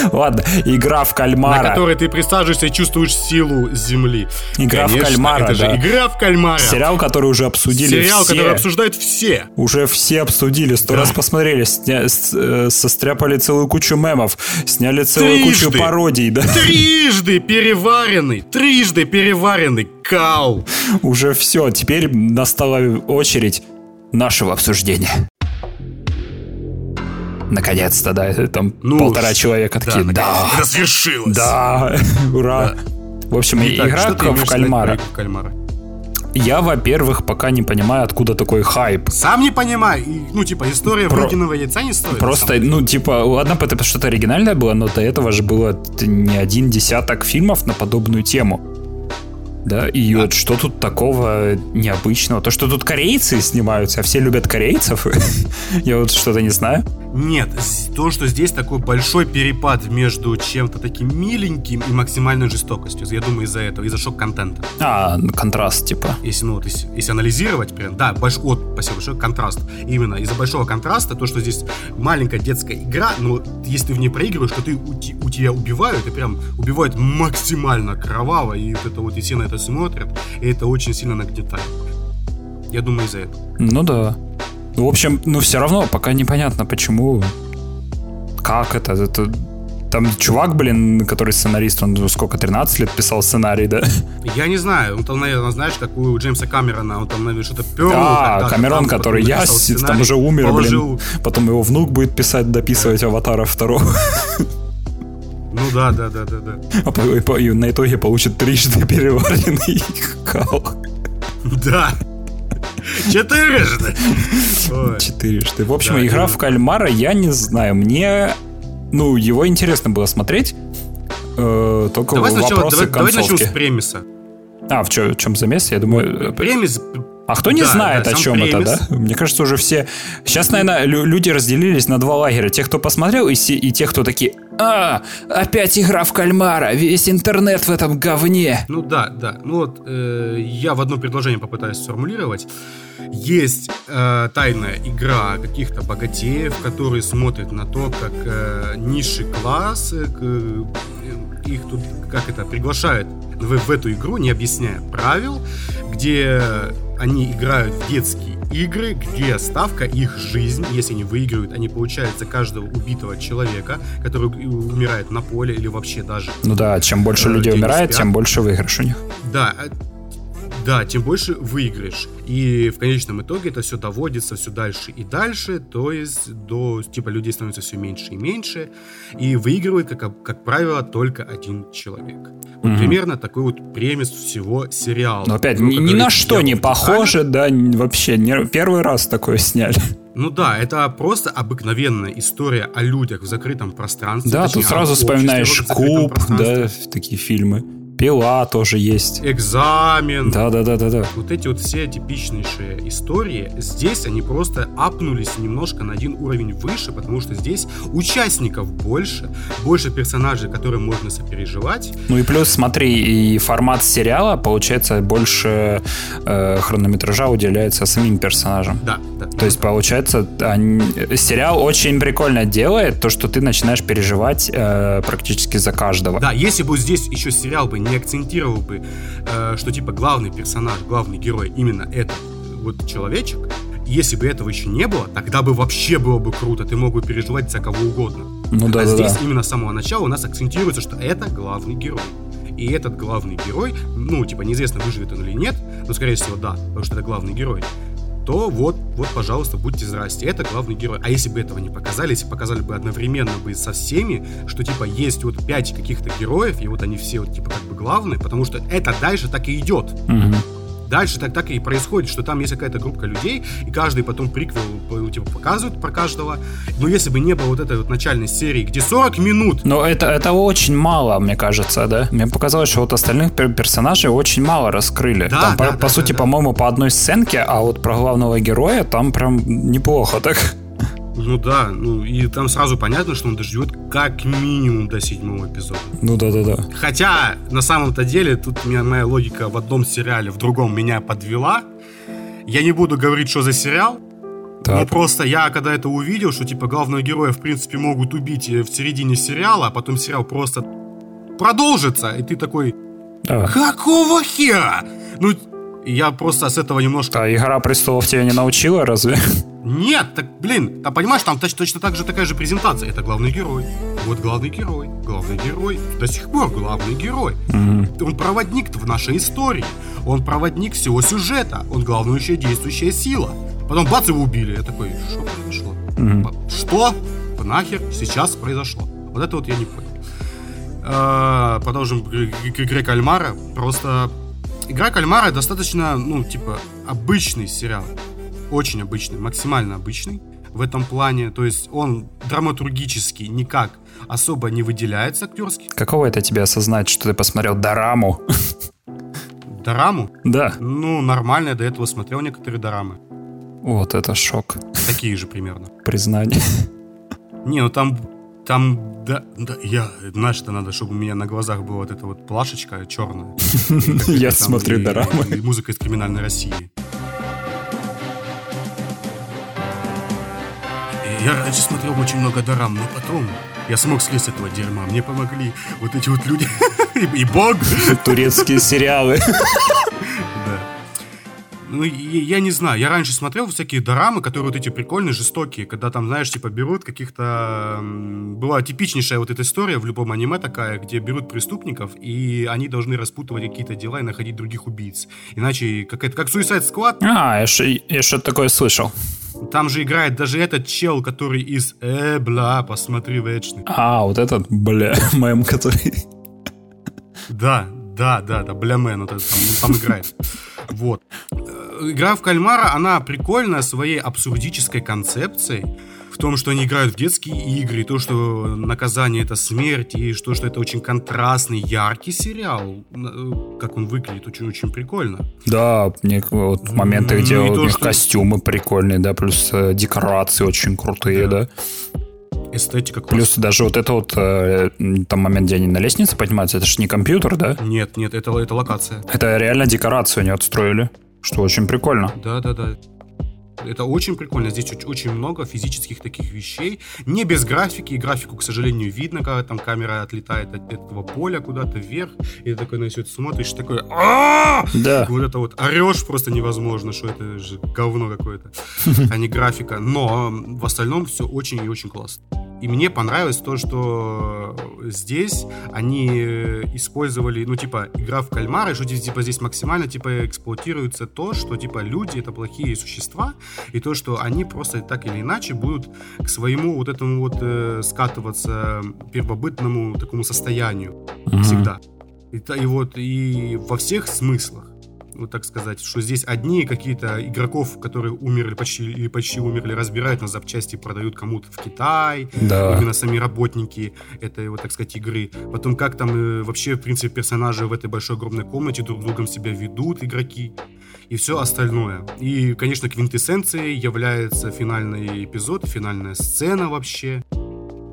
Ладно, игра в кальмара. На которой ты присаживаешься и чувствуешь силу земли. Игра Конечно, в кальмара, это да. же игра в кальмара. Сериал, который уже обсудили Сериал, все. который обсуждают все. Уже все обсудили, сто да. раз посмотрели, сня... Э, состряпали целую кучу мемов, сняли целую трижды, кучу пародий, да. Трижды переваренный, трижды переваренный кал. Уже все, теперь настала очередь нашего обсуждения. Наконец-то, да, там ну, полтора человека такие, да. Свершилось. Да, ура. Да. В общем, Итак, игра в кальмара. кальмара. Я, во-первых, пока не понимаю, откуда такой хайп. Сам не понимаю. Ну, типа, история Про... врединого яйца не стоит. Просто, ну, типа, ладно, это что-то оригинальное было, но до этого же было не один десяток фильмов на подобную тему. Да, и да. вот что тут такого необычного? То, что тут корейцы снимаются, а все любят корейцев, я вот что-то не знаю. Нет, то, что здесь такой большой перепад между чем-то таким миленьким и максимальной жестокостью. Я думаю, из-за этого, из-за шок-контента. А, контраст, типа. Если, ну, вот, если, если анализировать, прям, да, больш, вот, спасибо большое, контраст. Именно из-за большого контраста, то, что здесь маленькая детская игра, но если ты в ней проигрываешь, то ты, у, у тебя убивают, и прям убивают максимально кроваво, и вот это вот, и все на это смотрят, и это очень сильно нагнетает. Я думаю, из-за этого. Ну да. Ну, в общем, ну все равно пока непонятно, почему, как это, это там чувак, блин, который сценарист, он сколько, 13 лет писал сценарий, да? Я не знаю, он там, наверное, знаешь, как у Джеймса Камерона, он там, наверное, что-то пернул. А, Камерон, там, который я, там уже умер, положил... блин. Потом его внук будет писать, дописывать Аватара второго. Ну да, да, да, да, да. А по, по, и на итоге получит трижды переваренный кал. Да. Четырежды. Четырежды. В общем, да, игра в кальмара, я не знаю. Мне, ну, его интересно было смотреть. Э, только давай сначала, давай, давай начнем с премиса. А, в, чё, в чем замес? Я думаю... Э, Премис а кто не да, знает, да, о чем премис. это, да? Мне кажется, уже все... Сейчас, наверное, люди разделились на два лагеря. Те, кто посмотрел, и, и те, кто такие... А, опять игра в кальмара, весь интернет в этом говне. Ну да, да. Ну вот, э, я в одно предложение попытаюсь сформулировать. Есть э, тайная игра каких-то богатеев, которые смотрят на то, как э, низший класс, э, э их тут, как это, приглашают в, в эту игру, не объясняя правил, где они играют в детские игры, где ставка их жизнь. Если они выигрывают, они получают за каждого убитого человека, который умирает на поле или вообще даже. Ну да, чем больше э, людей умирает, тем больше выигрыш у них. Да, да, тем больше выиграешь. И в конечном итоге это все доводится все дальше и дальше, то есть до, типа, людей становится все меньше и меньше, и выигрывает, как, как правило, только один человек. Вот mm-hmm. примерно такой вот премис всего сериала. Но опять, ну, ни, ни на что не похоже, да, вообще, не, первый раз такое сняли. Ну да, это просто обыкновенная история о людях в закрытом пространстве. Да, тут сразу вспоминаешь Куб, да, такие фильмы. Пила тоже есть. Экзамен. Да, да, да, да, да. Вот эти вот все типичнейшие истории, здесь они просто апнулись немножко на один уровень выше, потому что здесь участников больше, больше персонажей, которые можно сопереживать. Ну и плюс, смотри, и формат сериала, получается, больше э, хронометража уделяется самим персонажам. Да, да. То есть, получается, они, сериал очень прикольно делает то, что ты начинаешь переживать э, практически за каждого. Да, если бы здесь еще сериал бы не не акцентировал бы, э, что типа главный персонаж, главный герой именно этот вот человечек, если бы этого еще не было, тогда бы вообще было бы круто, ты мог бы переживать за кого угодно. Ну да, а да, здесь да. именно с самого начала у нас акцентируется, что это главный герой. И этот главный герой, ну, типа, неизвестно, выживет он или нет, но, скорее всего, да, потому что это главный герой то вот, вот, пожалуйста, будьте здрасте. Это главный герой. А если бы этого не показали, если показали бы одновременно бы со всеми, что типа есть вот пять каких-то героев, и вот они все вот типа как бы главные, потому что это дальше так и идет. Угу. Дальше так, так и происходит, что там есть какая-то группа людей, и каждый потом приквел типа, показывают про каждого. Но если бы не было вот этой вот начальной серии, где 40 минут... Но это, это очень мало, мне кажется, да? Мне показалось, что вот остальных персонажей очень мало раскрыли. Да, там, да, по, да, по да, сути, да. по-моему, по одной сценке, а вот про главного героя там прям неплохо так. Ну да, ну и там сразу понятно, что он доживет как минимум до седьмого эпизода. Ну да, да, да. Хотя, на самом-то деле, тут меня, моя логика в одном сериале, в другом меня подвела. Я не буду говорить, что за сериал. Так. Но просто я, когда это увидел, что типа главного героя, в принципе, могут убить э, в середине сериала, а потом сериал просто продолжится, и ты такой, а. какого хера? Ну, я просто с этого немножко... А «Игра престолов» тебя не научила, разве? Нет, так, блин, а понимаешь, там точно, точно так же такая же презентация. Это главный герой. Вот главный герой. Главный герой. До сих пор главный герой. Mm-hmm. Он проводник в нашей истории. Он проводник всего сюжета. Он главнейшая действующая сила. Потом бац, его убили. Я такой, что произошло? Mm-hmm. Что нахер сейчас произошло? Вот это вот я не понял. А, продолжим к игре кальмара. Просто Игра кальмара достаточно, ну, типа, обычный сериал. Очень обычный, максимально обычный в этом плане. То есть он драматургически никак особо не выделяется актерски. Каково это тебе осознать, что ты посмотрел Дораму? Дораму? Да. Ну, нормально, я до этого смотрел некоторые дорамы. Вот это шок. Такие же примерно. Признание. Не, ну там, там, да, да, я, знаешь, это надо, чтобы у меня на глазах была вот эта вот плашечка черная. Я смотрю дорамы. Музыка из криминальной России. Я раньше смотрел очень много дорам, но потом я смог слезть с этого дерьма. Мне помогли вот эти вот люди. И бог. Турецкие сериалы. Ну, я не знаю, я раньше смотрел всякие дорамы, которые вот эти прикольные, жестокие, когда там, знаешь, типа берут каких-то... Была типичнейшая вот эта история в любом аниме такая, где берут преступников, и они должны распутывать какие-то дела и находить других убийц. Иначе, как это, как Suicide Squad. А, я, я что-то такое слышал. Там же играет даже этот чел, который из «Э, бля, посмотри вечный». А, вот этот, бля, мем, который... Да, да, да, да, бля, мэн, вот этот там, там играет. Вот. Э, игра в кальмара, она прикольная своей абсурдической концепцией, в том, что они играют в детские игры, и то, что наказание это смерть, и то, что это очень контрастный, яркий сериал, э, как он выглядит, очень-очень прикольно. Да, мне вот моменты, где ну, у них что... костюмы прикольные, да, плюс э, декорации очень крутые, да. да эстетика класс. Плюс даже вот это вот э, там момент, где они на лестнице поднимаются, это же не компьютер, да? Нет, нет, это, это локация. Это реально декорацию они отстроили, что очень прикольно. Да, да, да. Это очень прикольно. Здесь очень много физических таких вещей. Не без графики. И графику, к сожалению, видно, когда там камера отлетает от этого поля куда-то вверх. И ты такой на все это смотришь, такой Да. Вот это вот орешь просто невозможно, что это же говно какое-то, а не графика. Но в остальном все очень и очень классно. И мне понравилось то, что здесь они использовали, ну, типа, игра в кальмары, что, типа, здесь максимально, типа, эксплуатируется то, что, типа, люди — это плохие существа, и то, что они просто так или иначе будут к своему вот этому вот э, скатываться первобытному такому состоянию mm-hmm. всегда. И, и вот и во всех смыслах вот так сказать, что здесь одни какие-то игроков, которые умерли почти или почти умерли, разбирают на запчасти продают кому-то в Китай. Да. Именно сами работники этой, вот так сказать, игры. Потом как там э, вообще, в принципе, персонажи в этой большой огромной комнате друг другом себя ведут, игроки и все остальное. И, конечно, квинтэссенцией является финальный эпизод, финальная сцена вообще,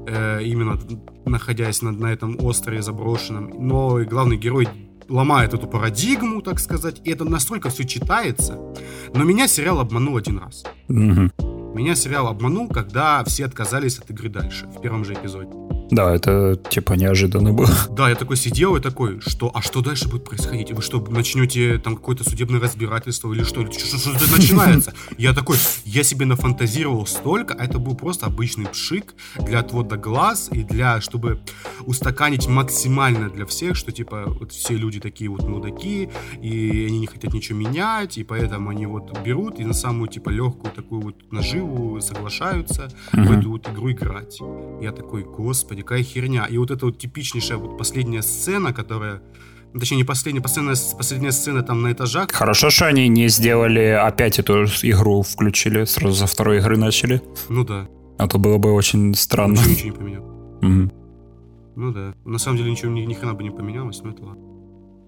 э, именно находясь на, на этом острове заброшенном. Но и главный герой ломает эту парадигму, так сказать, и это настолько все читается. Но меня сериал обманул один раз. Угу. Меня сериал обманул, когда все отказались от игры дальше, в первом же эпизоде. Да, это типа неожиданно было. Да, я такой сидел и такой, что, а что дальше будет происходить? Вы что, начнете там какое-то судебное разбирательство или что? Что, что, что начинается? Я такой, я себе нафантазировал столько, а это был просто обычный пшик для отвода глаз и для, чтобы устаканить максимально для всех, что типа вот все люди такие вот мудаки, и они не хотят ничего менять, и поэтому они вот берут и на самую типа легкую такую вот наживу соглашаются mm-hmm. в эту вот игру играть. Я такой, господи, господи, какая херня. И вот эта вот типичнейшая вот последняя сцена, которая ну, точнее, не последняя, последняя, последняя сцена там на этажах. Хорошо, что они не сделали опять эту игру, включили, сразу за второй игры начали. Ну да. А то было бы очень странно. Ничего, ничего не поменял. Угу. Ну да. На самом деле ничего ни, ни хрена бы не поменялось, но это ладно.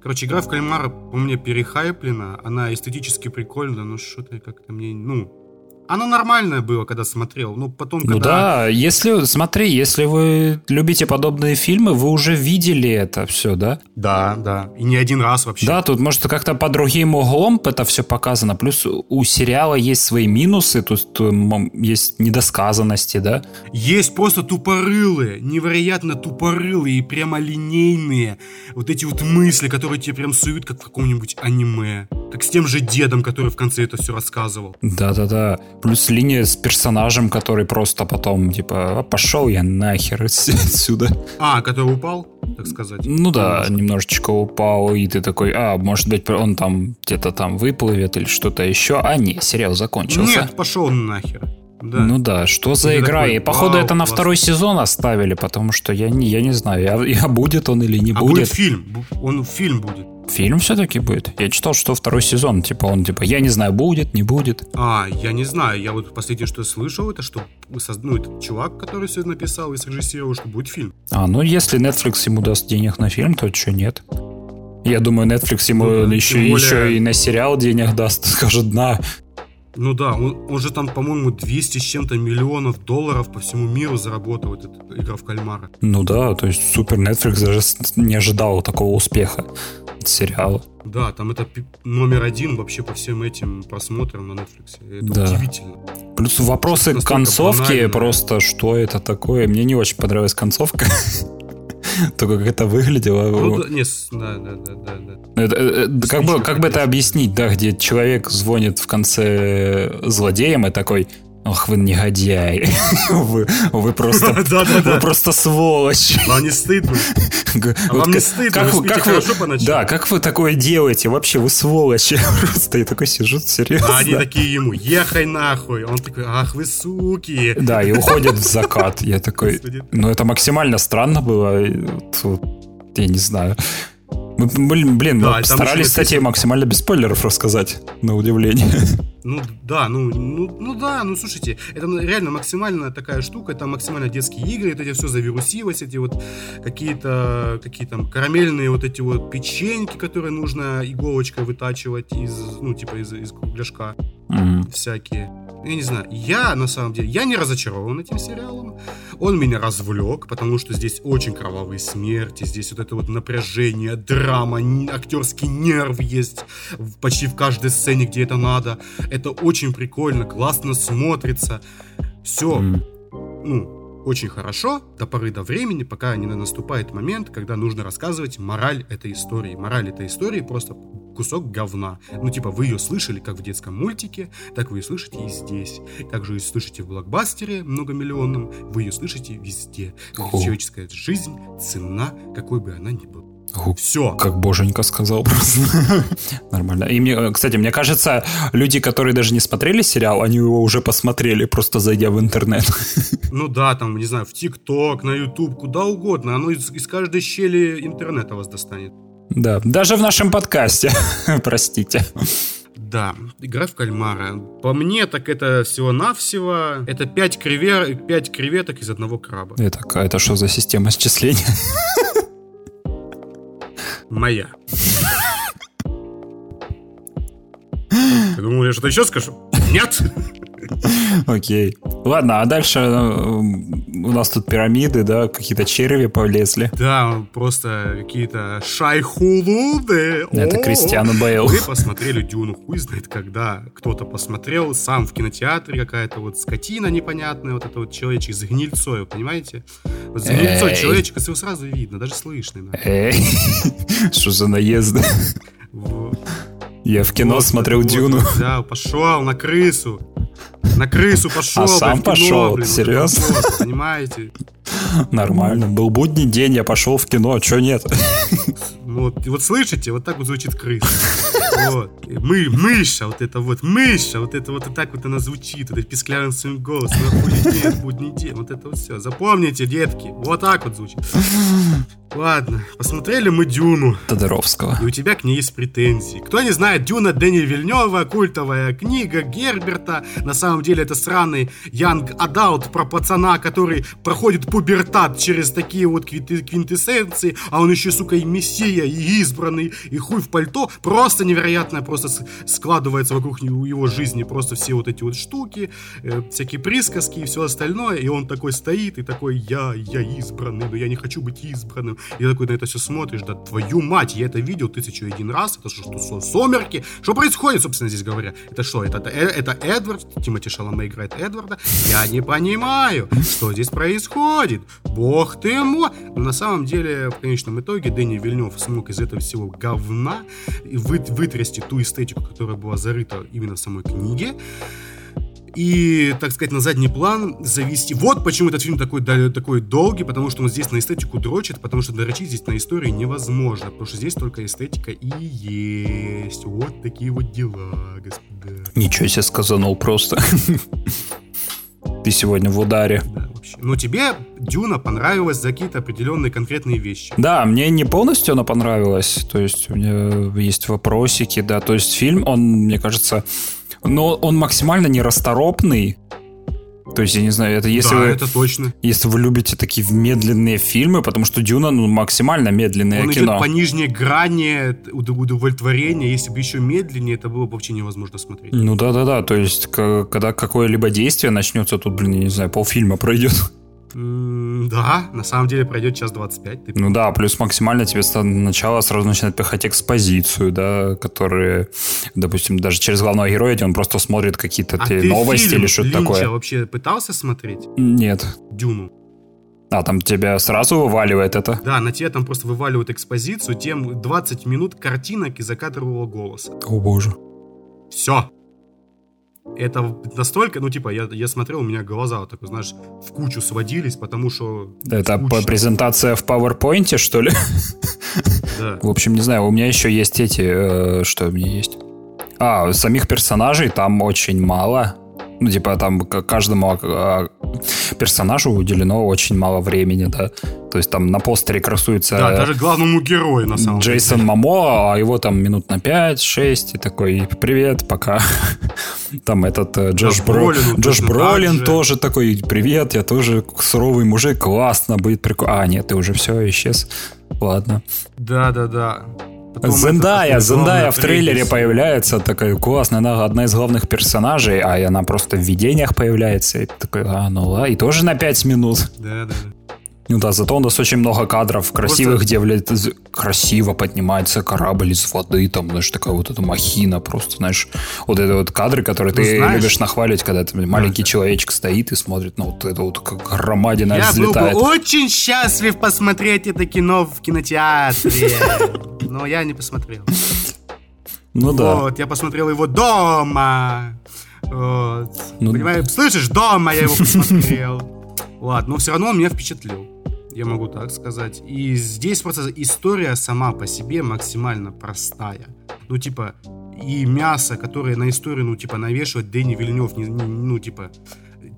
Короче, игра в кальмара по мне перехайплена, она эстетически прикольная, но что-то как-то мне, ну, оно нормальное было, когда смотрел. Ну, потом, когда... Ну да, если, смотри, если вы любите подобные фильмы, вы уже видели это все, да? Да, да. И не один раз вообще. Да, тут, может, как-то по другим углом это все показано. Плюс у сериала есть свои минусы, тут есть недосказанности, да? Есть просто тупорылые, невероятно тупорылые и прямолинейные вот эти вот мысли, которые тебе прям суют, как в каком-нибудь аниме. Как с тем же дедом, который в конце это все рассказывал. Да-да-да. Плюс линия с персонажем, который просто потом, типа, «А, пошел я нахер отсюда. А, который упал, так сказать? Ну да, немножечко упал, и ты такой, а, может быть, он там где-то там выплывет или что-то еще. А, не, сериал закончился. Нет, пошел нахер. Да. Ну да, что за и игра? Такой, и походу вау, это на классно. второй сезон оставили, потому что я не, я не знаю, я, я будет он или не а будет. будет фильм, он фильм будет. Фильм все-таки будет? Я читал, что второй сезон, типа он, типа, я не знаю, будет, не будет. А, я не знаю, я вот последнее, что слышал, это что, ну, этот чувак, который все написал и срежиссировал, что будет фильм. А, ну, если Netflix ему даст денег на фильм, то что нет? Я думаю, Netflix ему ну, еще, более... еще и на сериал денег даст, скажет, на, Ну да, он, он же там, по-моему, 200 с чем-то миллионов долларов по всему миру заработал, этот игра в кальмара. Ну да, то есть супер Netflix даже не ожидал такого успеха от сериала. Да, там это номер один вообще по всем этим просмотрам на Netflix. Это да. удивительно. Плюс вопросы к концовке, банально. просто что это такое. Мне не очень понравилась концовка. Только как это выглядело. Да, не, да, да, да, да. да. Это, это, как, бы, как бы это объяснить, да, где человек звонит в конце злодеям и такой, Ох, вы негодяй. вы, вы просто, вы просто сволочь. Вам не стыдно? А вам не стыдно? Как, вы, как вы, да, как вы такое делаете? Вообще, вы сволочи. Просто я такой сижу, серьезно. А они такие ему, ехай нахуй. Он такой, ах вы суки. Да, и уходят в закат. Я такой, ну это максимально странно было. Я не знаю. Мы, блин, блин да, мы старались, кстати, максимально без спойлеров рассказать, на удивление. Ну да, ну, ну, ну да, ну слушайте, это реально максимально такая штука, это максимально детские игры, это все завирусилось, эти вот какие-то, какие там карамельные вот эти вот печеньки, которые нужно иголочкой вытачивать из, ну типа из, из кругляшка, mm-hmm. всякие я не знаю, я на самом деле, я не разочарован этим сериалом. Он меня развлек, потому что здесь очень кровавые смерти, здесь вот это вот напряжение, драма, актерский нерв есть почти в каждой сцене, где это надо. Это очень прикольно, классно смотрится. Все, mm. ну, очень хорошо до поры до времени, пока не наступает момент, когда нужно рассказывать мораль этой истории. Мораль этой истории просто кусок говна. Ну, типа, вы ее слышали как в детском мультике, так вы ее слышите и здесь. Также ее слышите в блокбастере многомиллионном, вы ее слышите везде. Человеческая жизнь, цена, какой бы она ни была. Все. Как боженька сказал просто. Нормально. И мне, кстати, мне кажется, люди, которые даже не смотрели сериал, они его уже посмотрели, просто зайдя в интернет. Ну да, там, не знаю, в ТикТок, на Ютуб, куда угодно. Оно из, из каждой щели интернета вас достанет. Да, даже в нашем подкасте, простите. Да, игра в кальмара. По мне, так это всего-навсего. Это 5, кривер... 5 креветок из одного краба. Это, это что за система счисления? Моя. Ты думал, я что-то еще скажу? Нет! Окей. Ладно, а дальше э, у нас тут пирамиды, да, какие-то черви полезли. Да, просто какие-то шайхулуды. Это Кристиану Бейл. Вы посмотрели Дюну, хуй знает когда. Кто-то посмотрел, сам в кинотеатре какая-то вот скотина непонятная, вот это вот человечек с гнильцой, понимаете? Вот с гнильцой человечек, его сразу видно, даже слышно. Что за наезды? Я в кино смотрел Дюну. Да, пошел на крысу. На крысу пошел. А сам пошел, блин, серьезно? понимаете? Нормально. Был будний день, я пошел в кино, а что нет? Вот, вот слышите, вот так вот звучит крыса. Вот. Мы, мыша, вот это вот, мыша, вот это вот и так вот она звучит, это писклявым своим голосом, нет, будний день, вот это вот все. Запомните, детки, вот так вот звучит. Ладно, посмотрели мы Дюну. Тодоровского. И у тебя к ней есть претензии. Кто не знает, Дюна Дэни Вильнева, культовая книга Герберта. На самом деле это сраный Янг Адалт про пацана, который проходит пубертат через такие вот квинтэссенции, а он еще, сука, и мессия, и избранный, и хуй в пальто. Просто невероятно просто складывается вокруг его жизни просто все вот эти вот штуки, э, всякие присказки и все остальное. И он такой стоит и такой, я, я избранный, но я не хочу быть избранным. И такой на это все смотришь, да твою мать, я это видел тысячу один раз, это что, что сомерки? Что происходит, собственно, здесь говоря? Это что, это, это, это Эдвард, Тимати Шаломе играет Эдварда? Я не понимаю, что здесь происходит. Бог ты мой! Но на самом деле, в конечном итоге, Дэнни Вильнев смог из этого всего говна вы, вытрясти ту эстетику, которая была зарыта именно в самой книге и, так сказать, на задний план завести. Вот почему этот фильм такой, такой долгий, потому что он здесь на эстетику дрочит, потому что дрочить здесь на истории невозможно, потому что здесь только эстетика и есть. Вот такие вот дела, господа. Ничего себе сказанул просто. Ты сегодня в ударе. Да, вообще. Но тебе Дюна понравилась за какие-то определенные конкретные вещи. Да, мне не полностью она понравилась. То есть у меня есть вопросики, да. То есть фильм, он, мне кажется, но он максимально нерасторопный. То есть, я не знаю, это если да, вы... это точно. Если вы любите такие медленные фильмы, потому что Дюна, ну, максимально медленное Он кино. идет по нижней грани удовлетворения. Если бы еще медленнее, это было бы вообще невозможно смотреть. Ну да-да-да, то есть, когда какое-либо действие начнется, тут, блин, я не знаю, полфильма пройдет. Да, на самом деле пройдет час 25. Ты... Ну да, плюс максимально тебе сначала сразу начинает пихать экспозицию, да, которые, допустим, даже через главного героя, он просто смотрит какие-то а новости или что-то такое. А вообще пытался смотреть? Нет. Дюну. А, там тебя сразу вываливает это? Да, на тебя там просто вываливают экспозицию, тем 20 минут картинок и закадрового голоса. О боже. Все это настолько, ну, типа, я, я смотрел, у меня глаза вот так, знаешь, в кучу сводились, потому что... Это скучно. презентация в PowerPoint, что ли? Да. В общем, не знаю, у меня еще есть эти... Э, что у меня есть? А, самих персонажей там очень мало. Ну, типа, там каждому а, персонажу уделено очень мало времени, да. То есть там на постере красуется... Да, даже главному герою, на самом Джейсон деле. Мамо, а его там минут на 5-6, и такой, привет, пока. Там этот э, Джош, Бро... Бролин, Джош Бролин тоже такой, привет, я тоже суровый мужик, классно, будет прикольно. А, нет, ты уже все, исчез. Ладно. Да-да-да. Потом Зендая, это, Зендая в трейлере появляется, такая классная, она одна из главных персонажей, а она просто в видениях появляется, и такой, а, ну ла, и тоже на 5 минут. Да, да. Ну да, зато у нас очень много кадров красивых, просто... где красиво поднимается корабль из воды, там, знаешь, такая вот эта махина просто, знаешь, вот это вот кадры, которые ну, ты знаешь... любишь нахвалить, когда ты, маленький да, человечек стоит и смотрит на вот это вот как громадина Я взлетает. был бы очень счастлив посмотреть это кино в кинотеатре, но я не посмотрел. Ну да. Вот, я посмотрел его дома. Вот. Ну, Понимаешь, слышишь, дома я его посмотрел. Ладно, но все равно он меня впечатлил я могу так сказать. И здесь просто история сама по себе максимально простая. Ну, типа, и мясо, которое на историю, ну, типа, навешивает Дэнни Вильнев, не, не, ну, типа...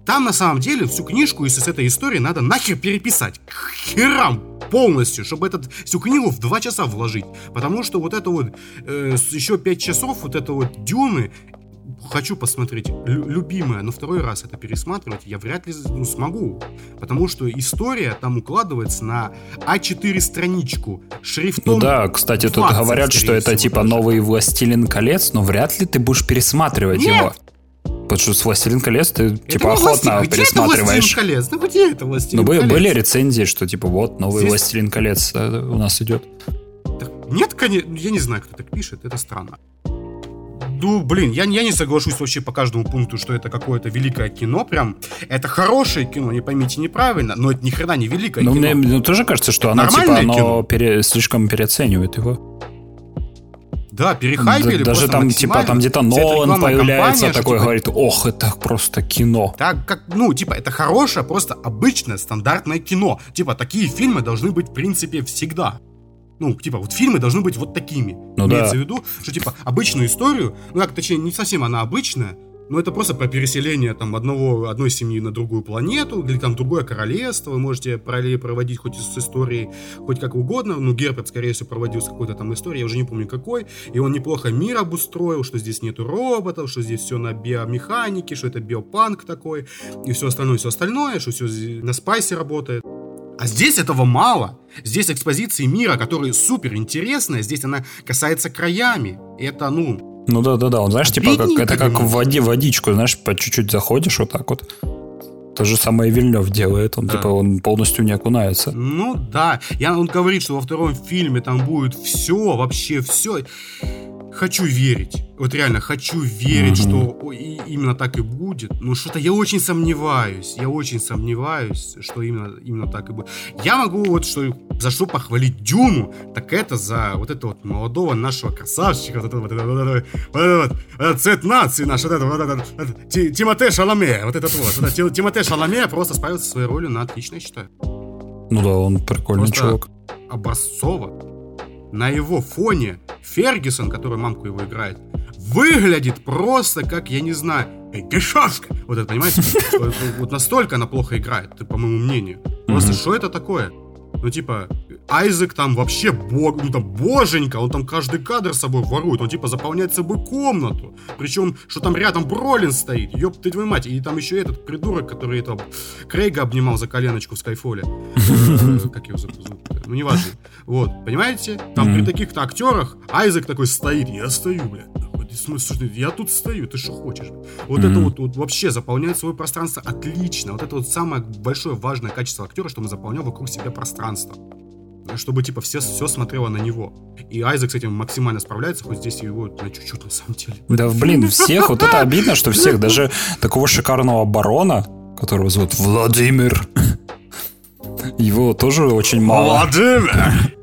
Там, на самом деле, всю книжку из, этой истории надо нахер переписать. К херам полностью, чтобы этот, всю книгу в два часа вложить. Потому что вот это вот, э, еще пять часов вот это вот Дюны, хочу посмотреть любимое, но второй раз это пересматривать я вряд ли ну, смогу. Потому что история там укладывается на А4 страничку шрифтом. Ну да, кстати, 20, тут говорят, что это типа даже. новый «Властелин колец», но вряд ли ты будешь пересматривать Нет. его. Потому что с «Властелин колец» ты это типа охотно властелин. пересматриваешь. Где это «Властелин колец»? Ну где это «Властелин ну, колец»? были рецензии, что типа вот новый Здесь... «Властелин колец» у нас идет. Так, нет, конечно, я не знаю, кто так пишет, это странно. Ну, блин, я, я не соглашусь вообще по каждому пункту, что это какое-то великое кино. Прям, это хорошее кино, не поймите неправильно, но это ни хрена не великое ну, кино. Мне ну, тоже кажется, что оно, типа, оно пере, слишком переоценивает его. Да, перехайпили да, Даже там, типа, там где-то Нолан появляется, компания, такой типа, говорит, ох, это просто кино. Так, как, ну, типа, это хорошее, просто обычное, стандартное кино. Типа, такие фильмы должны быть, в принципе, всегда. Ну, типа, вот фильмы должны быть вот такими. Ну, Имеется да. в виду, что, типа, обычную историю, ну, как, точнее, не совсем она обычная, но это просто про переселение там одного, одной семьи на другую планету, или там другое королевство, вы можете параллели проводить хоть с историей, хоть как угодно, ну, Герберт, скорее всего, проводил с какой-то там историей, я уже не помню какой, и он неплохо мир обустроил, что здесь нету роботов, что здесь все на биомеханике, что это биопанк такой, и все остальное, все остальное, что все на спайсе работает. А здесь этого мало. Здесь экспозиции мира, которая супер интересная, здесь она касается краями. Это, ну... Ну да-да-да, он, знаешь, типа, как, это как в воде водичку, знаешь, по чуть-чуть заходишь вот так вот. То же самое Вильнев делает, он да. типа он полностью не окунается. Ну да, я, он говорит, что во втором фильме там будет все, вообще все хочу верить. Вот реально хочу верить, mm-hmm. что именно так и будет. Но что-то я очень сомневаюсь. Я очень сомневаюсь, что именно, именно так и будет. Я могу вот что за что похвалить Дюну, так это за вот этого вот молодого нашего красавчика, вот этого вот, это, вот, это, вот, это, вот, цвет нации наш, вот это, вот это, вот, Тимоте Шаломе, вот этот вот, вот это, Тимоте Шаломе просто справился со своей ролью на отлично, я считаю. Ну да, он прикольный просто чувак. Образцово на его фоне Фергюсон, который мамку его играет, выглядит просто как, я не знаю, дешевка! Вот это, понимаете? Вот настолько она плохо играет, по моему мнению. Просто что это такое? Ну, типа, Айзек там вообще бог, ну там боженька, он там каждый кадр с собой ворует, он типа заполняет собой комнату. Причем, что там рядом Бролин стоит, ёб ты твою мать, и там еще этот придурок, который этого Крейга обнимал за коленочку в Скайфоле. Э, как его зовут? Ну, неважно. Вот, понимаете? Там при таких-то актерах Айзек такой стоит, я стою, блядь. Слушай, я тут стою, ты что хочешь? Вот mm-hmm. это вот, вот вообще заполняет свое пространство отлично. Вот это вот самое большое важное качество актера, что он заполнял вокруг себя пространство чтобы, типа, все, все смотрело на него. И Айзек с этим максимально справляется, хоть здесь его на чуть-чуть, на самом деле. Да, блин, всех, вот это обидно, что всех, даже такого шикарного барона, которого зовут Владимир, его тоже очень мало. Владимир!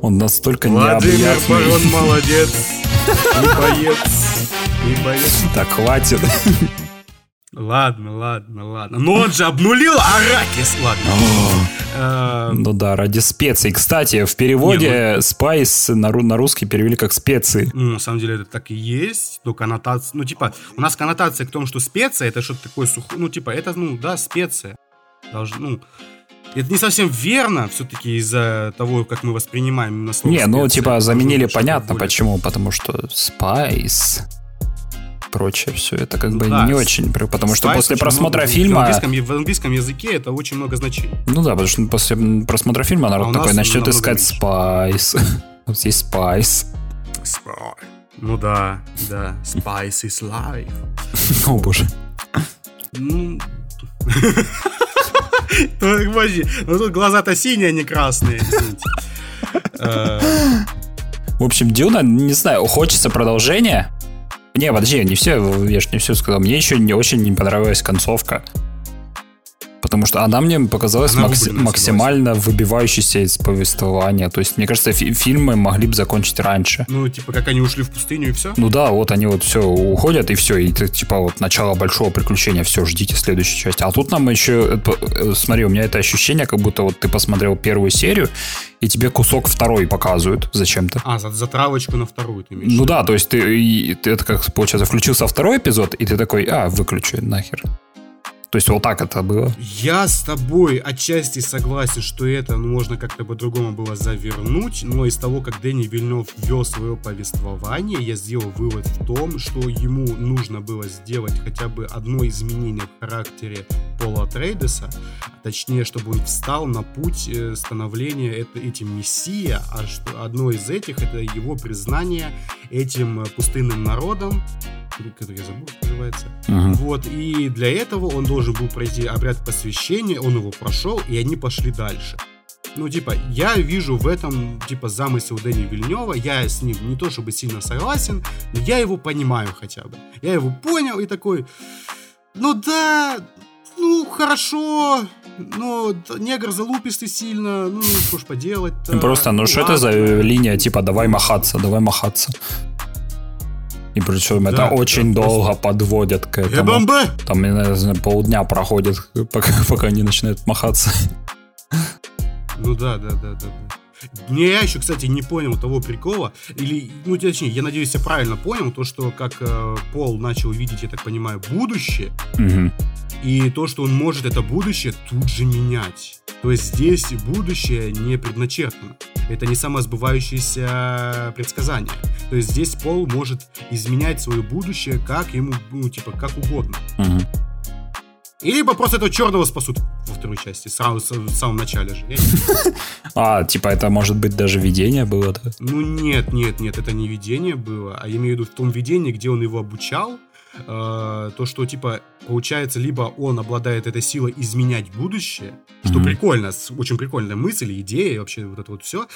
Он настолько Владимир необъятный. Барон молодец, не боец, не боец. Так, хватит. Ладно, ладно, ладно. Но он же обнулил Аракис, ладно. Эм. Ну да, ради специй. Кстати, в переводе спайс на, на русский перевели как специи. Ну, на самом деле это так и есть, но коннотация... Ну, типа, у нас коннотация к тому, что специя это что-то такое сухое... Ну, типа, это, ну, да, специя. Должно, ну, это не совсем верно, все-таки из-за того, как мы воспринимаем на слово Не, ну, типа, заменили, понятно, почему. Потому что спайс прочее, все это как ну, бы да, не очень, потому что после просмотра много, фильма... В английском, в английском языке это очень много значений. Ну да, потому что после просмотра фильма народ а такой начнет искать спайс. Вот здесь спайс. Ну да, да. Spice is life. О боже. Ну... Ну тут глаза-то синие, а не красные. В общем, Дюна, не знаю, хочется продолжения. Не, подожди, не все, я же не все сказал. Мне еще не очень не понравилась концовка. Потому что она мне показалась макс- максимально выбивающейся из повествования. То есть, мне кажется, фи- фильмы могли бы закончить раньше. Ну, типа, как они ушли в пустыню и все? Ну да, вот они вот все уходят и все. И типа вот начало большого приключения, все, ждите следующую часть. А тут нам еще, э, смотри, у меня это ощущение, как будто вот ты посмотрел первую серию, и тебе кусок второй показывают зачем-то. А, за, за травочку на вторую ты имеешь? Ну да, то есть ты, ты это как получается, включился второй эпизод, и ты такой, а, выключи нахер. То есть вот так это было. Я с тобой отчасти согласен, что это ну, можно как-то по-другому было завернуть, но из того, как Дэнни Вильнев ввел свое повествование, я сделал вывод в том, что ему нужно было сделать хотя бы одно изменение в характере Пола Трейдеса, точнее, чтобы он встал на путь э, становления этим мессия, а что одно из этих это его признание этим э, пустынным народом, который я забыл, называется. Uh-huh. Вот, и для этого он должен был пройти обряд посвящения, он его прошел, и они пошли дальше. Ну, типа, я вижу в этом, типа, замысел Дэни Вильнева, я с ним не то чтобы сильно согласен, но я его понимаю хотя бы. Я его понял и такой, ну да, ну, хорошо, но негр залупистый сильно, ну, что ж поделать Просто, ну, что это за линия, типа, давай махаться, давай махаться. И причем да, это очень да, долго просто... подводят к этому. Там, я знаю, полдня проходит, пока, пока они начинают махаться. Ну да, да, да, да. Не, я еще, кстати, не понял того прикола, или, ну, точнее, я надеюсь, я правильно понял, то, что как э, Пол начал видеть, я так понимаю, будущее, угу. и то, что он может это будущее тут же менять. То есть здесь будущее не предначертано. Это не самосбывающееся предсказание. То есть здесь Пол может изменять свое будущее как ему, ну, типа, как угодно. Угу. Либо просто этого черного спасут во второй части, самом, в самом начале же. А, типа это может быть даже видение было, да? Ну нет, нет, нет, это не видение было, а я имею в виду в том видении, где он его обучал, э, то, что, типа, получается, либо он обладает этой силой изменять будущее, что mm-hmm. прикольно, очень прикольная мысль, идея, вообще вот это вот все,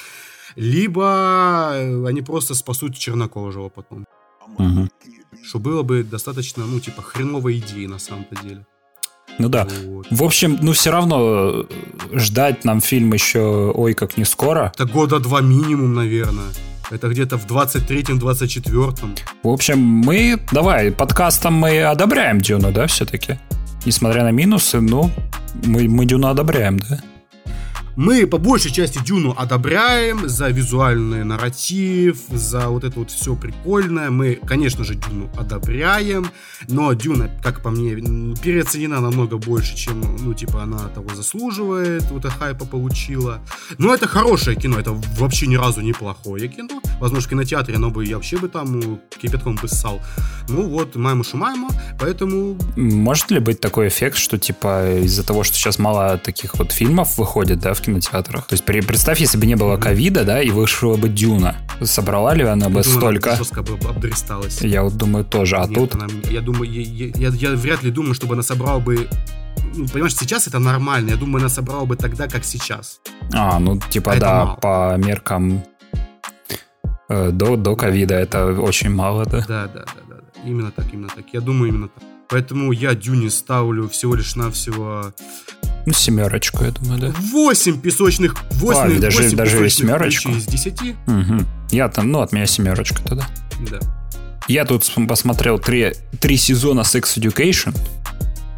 либо они просто спасут чернокожего потом. Mm-hmm. Что было бы достаточно, ну, типа, хреновой идеей на самом-то деле. Ну да. Вот. В общем, ну все равно э, ждать нам фильм еще ой как не скоро. Это года два минимум, наверное. Это где-то в 23-м, 24-м. В общем, мы, давай, подкастом мы одобряем Дюну, да, все-таки? Несмотря на минусы, ну, мы, мы Дюну одобряем, да? Мы по большей части Дюну одобряем за визуальный нарратив, за вот это вот все прикольное. Мы, конечно же, Дюну одобряем, но Дюна, как по мне, переоценена намного больше, чем, ну, типа, она того заслуживает, вот это хайпа получила. Но это хорошее кино, это вообще ни разу не плохое кино. Возможно, в кинотеатре оно бы, я вообще бы там кипятком бы ссал. Ну вот, майму шумайму, поэтому... Может ли быть такой эффект, что, типа, из-за того, что сейчас мало таких вот фильмов выходит, да, в кинотеатрах. То есть представь, если бы не было ковида, да, и вышла бы Дюна. Собрала ли она бы думаю, столько? Она жестко бы обдристалась. Я вот думаю тоже. А Нет, тут... Она, я думаю, я, я, я вряд ли думаю, чтобы она собрала бы ну, понимаешь, сейчас это нормально. Я думаю, она собрала бы тогда, как сейчас. А, ну, типа, а да, по меркам э, до, до ковида это очень мало, да? Да, да, да, да. Именно так, именно так. Я думаю, именно так. Поэтому я Дюне ставлю всего лишь навсего ну, семерочку, я думаю, да. Восемь песочных... Восемь, а, даже, 8 даже семерочку? из десяти. Угу. Я там, ну, от меня семерочка тогда. Да. Я тут посмотрел три, три сезона Sex Education.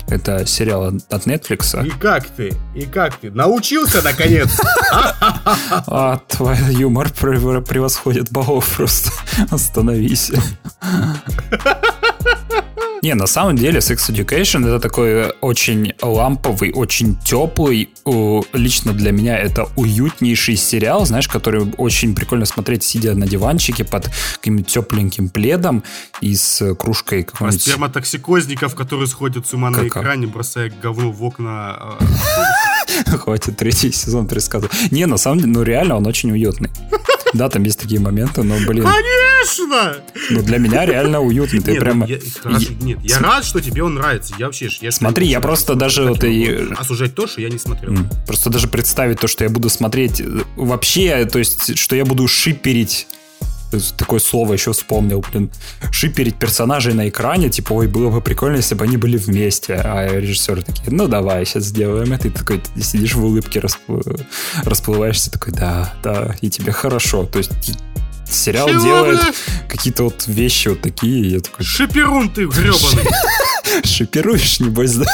Это сериал от Netflix. И как ты? И как ты? Научился, наконец? А, твой юмор превосходит богов просто. Остановись. Не, на самом деле Sex Education это такой очень ламповый, очень теплый, лично для меня это уютнейший сериал, знаешь, который очень прикольно смотреть, сидя на диванчике под каким-нибудь тепленьким пледом и с кружкой какой-нибудь... Сперматоксикозников, которые сходят с ума на экране, бросая говно в окна а, Хватит третий сезон пересказывать. Не, на самом деле, ну реально он очень уютный. Да, там есть такие моменты, но, блин... Конечно! Ну, для меня реально уютный. Ты нет, прямо... Я, хорошо, нет, я См... рад, что тебе он нравится. Я вообще... Я Смотри, я просто даже... Вот и... Осуждать то, что я не смотрел. Просто даже представить то, что я буду смотреть э, вообще, то есть, что я буду шиперить такое слово еще вспомнил, блин, шиперить персонажей на экране, типа, ой, было бы прикольно, если бы они были вместе, а режиссеры такие, ну давай, сейчас сделаем это, и ты такой сидишь в улыбке, расп- расплываешься, такой, да, да, и тебе хорошо, то есть сериал Чего, делает какие-то вот вещи вот такие, я такой... Шиперун ты гребаный! Шиперуешь, небось, да?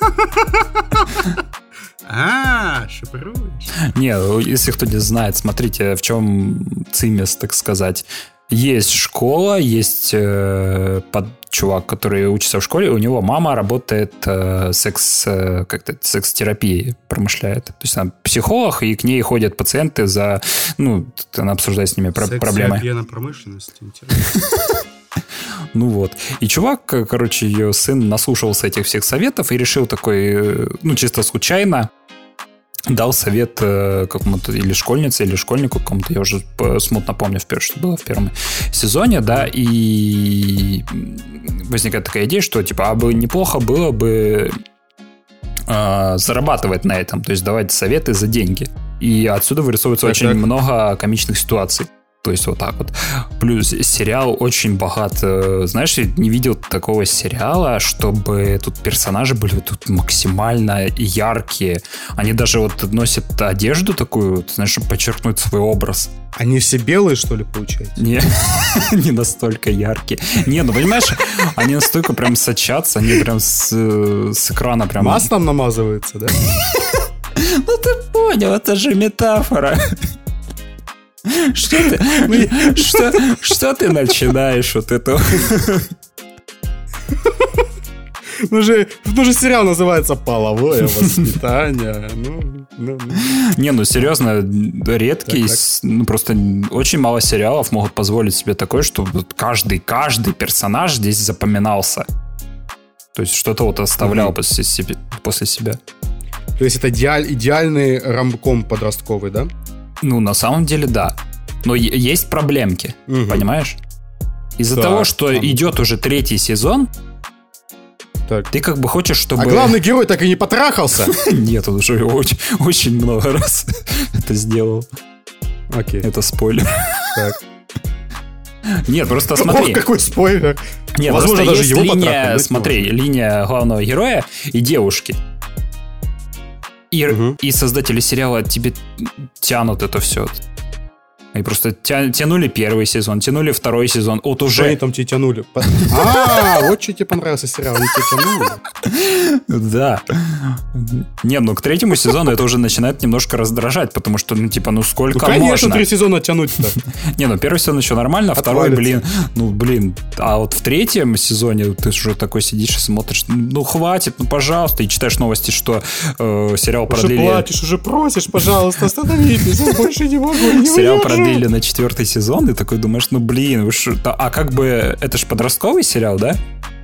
А, шифруешь? Не, если кто не знает, смотрите, в чем цимес, так сказать. Есть школа, есть э, под, чувак, который учится в школе, у него мама работает э, секс, э, как-то секс-терапией промышляет. То есть она психолог, и к ней ходят пациенты за, ну, она обсуждает с ними про- проблемы. На промышленности, интересно. Ну вот. И чувак, короче, ее сын наслушался этих всех советов и решил такой, э, ну, чисто случайно, дал совет э, какому-то или школьнице, или школьнику какому-то, я уже смутно помню, что было в первом сезоне, да, и возникает такая идея, что, типа, а бы неплохо было бы э, зарабатывать на этом, то есть давать советы за деньги. И отсюда вырисовывается так, очень так. много комичных ситуаций. То есть вот так вот. Плюс сериал очень богат. Э, знаешь, я не видел такого сериала, чтобы тут персонажи были тут максимально яркие. Они даже вот носят одежду такую, знаешь, чтобы подчеркнуть свой образ. Они все белые, что ли, получается? Не, не настолько яркие. Не, ну понимаешь, они настолько прям сочатся, они прям с, с экрана прям... Маслом намазываются, да? Ну ты понял, это же метафора. Что ты, что, что ты начинаешь вот это? Ну же, ну же сериал называется «Половое воспитание». Ну, ну, ну. Не, ну серьезно, редкий, так, так. ну просто очень мало сериалов могут позволить себе такое, что каждый, каждый персонаж здесь запоминался. То есть что-то вот оставлял mm-hmm. после, себе, после себя. То есть это идеаль, идеальный рамком подростковый, да? Ну, на самом деле, да. Но есть проблемки, угу. понимаешь? Из-за так, того, что там... идет уже третий сезон, так. Ты как бы хочешь, чтобы... А главный герой так и не потрахался? Нет, он уже очень, очень много раз это сделал. Окей. Это спойлер. Так. Нет, просто смотри. Ох, какой спойлер. Нет, Возможно, даже есть его линия, смотри, линия главного героя и девушки. И, угу. и создатели сериала тебе тянут это все. Они просто тя- тянули первый сезон, тянули второй сезон. Вот уже... Что они там тебе тянули? А, вот что тебе понравился сериал, они тебе тянули. Да. Не, ну к третьему сезону это уже начинает немножко раздражать, потому что, ну, типа, ну сколько ну, конечно, три сезона тянуть-то. Не, ну первый сезон еще нормально, а второй, блин, ну, блин, а вот в третьем сезоне ты уже такой сидишь и смотришь, ну, хватит, ну, пожалуйста, и читаешь новости, что э, сериал продлили... Уже платишь, уже просишь, пожалуйста, остановитесь, я больше не могу, не Сериал продлили на четвертый сезон, и такой думаешь, ну, блин, вы что... А как бы, это же подростковый сериал, да?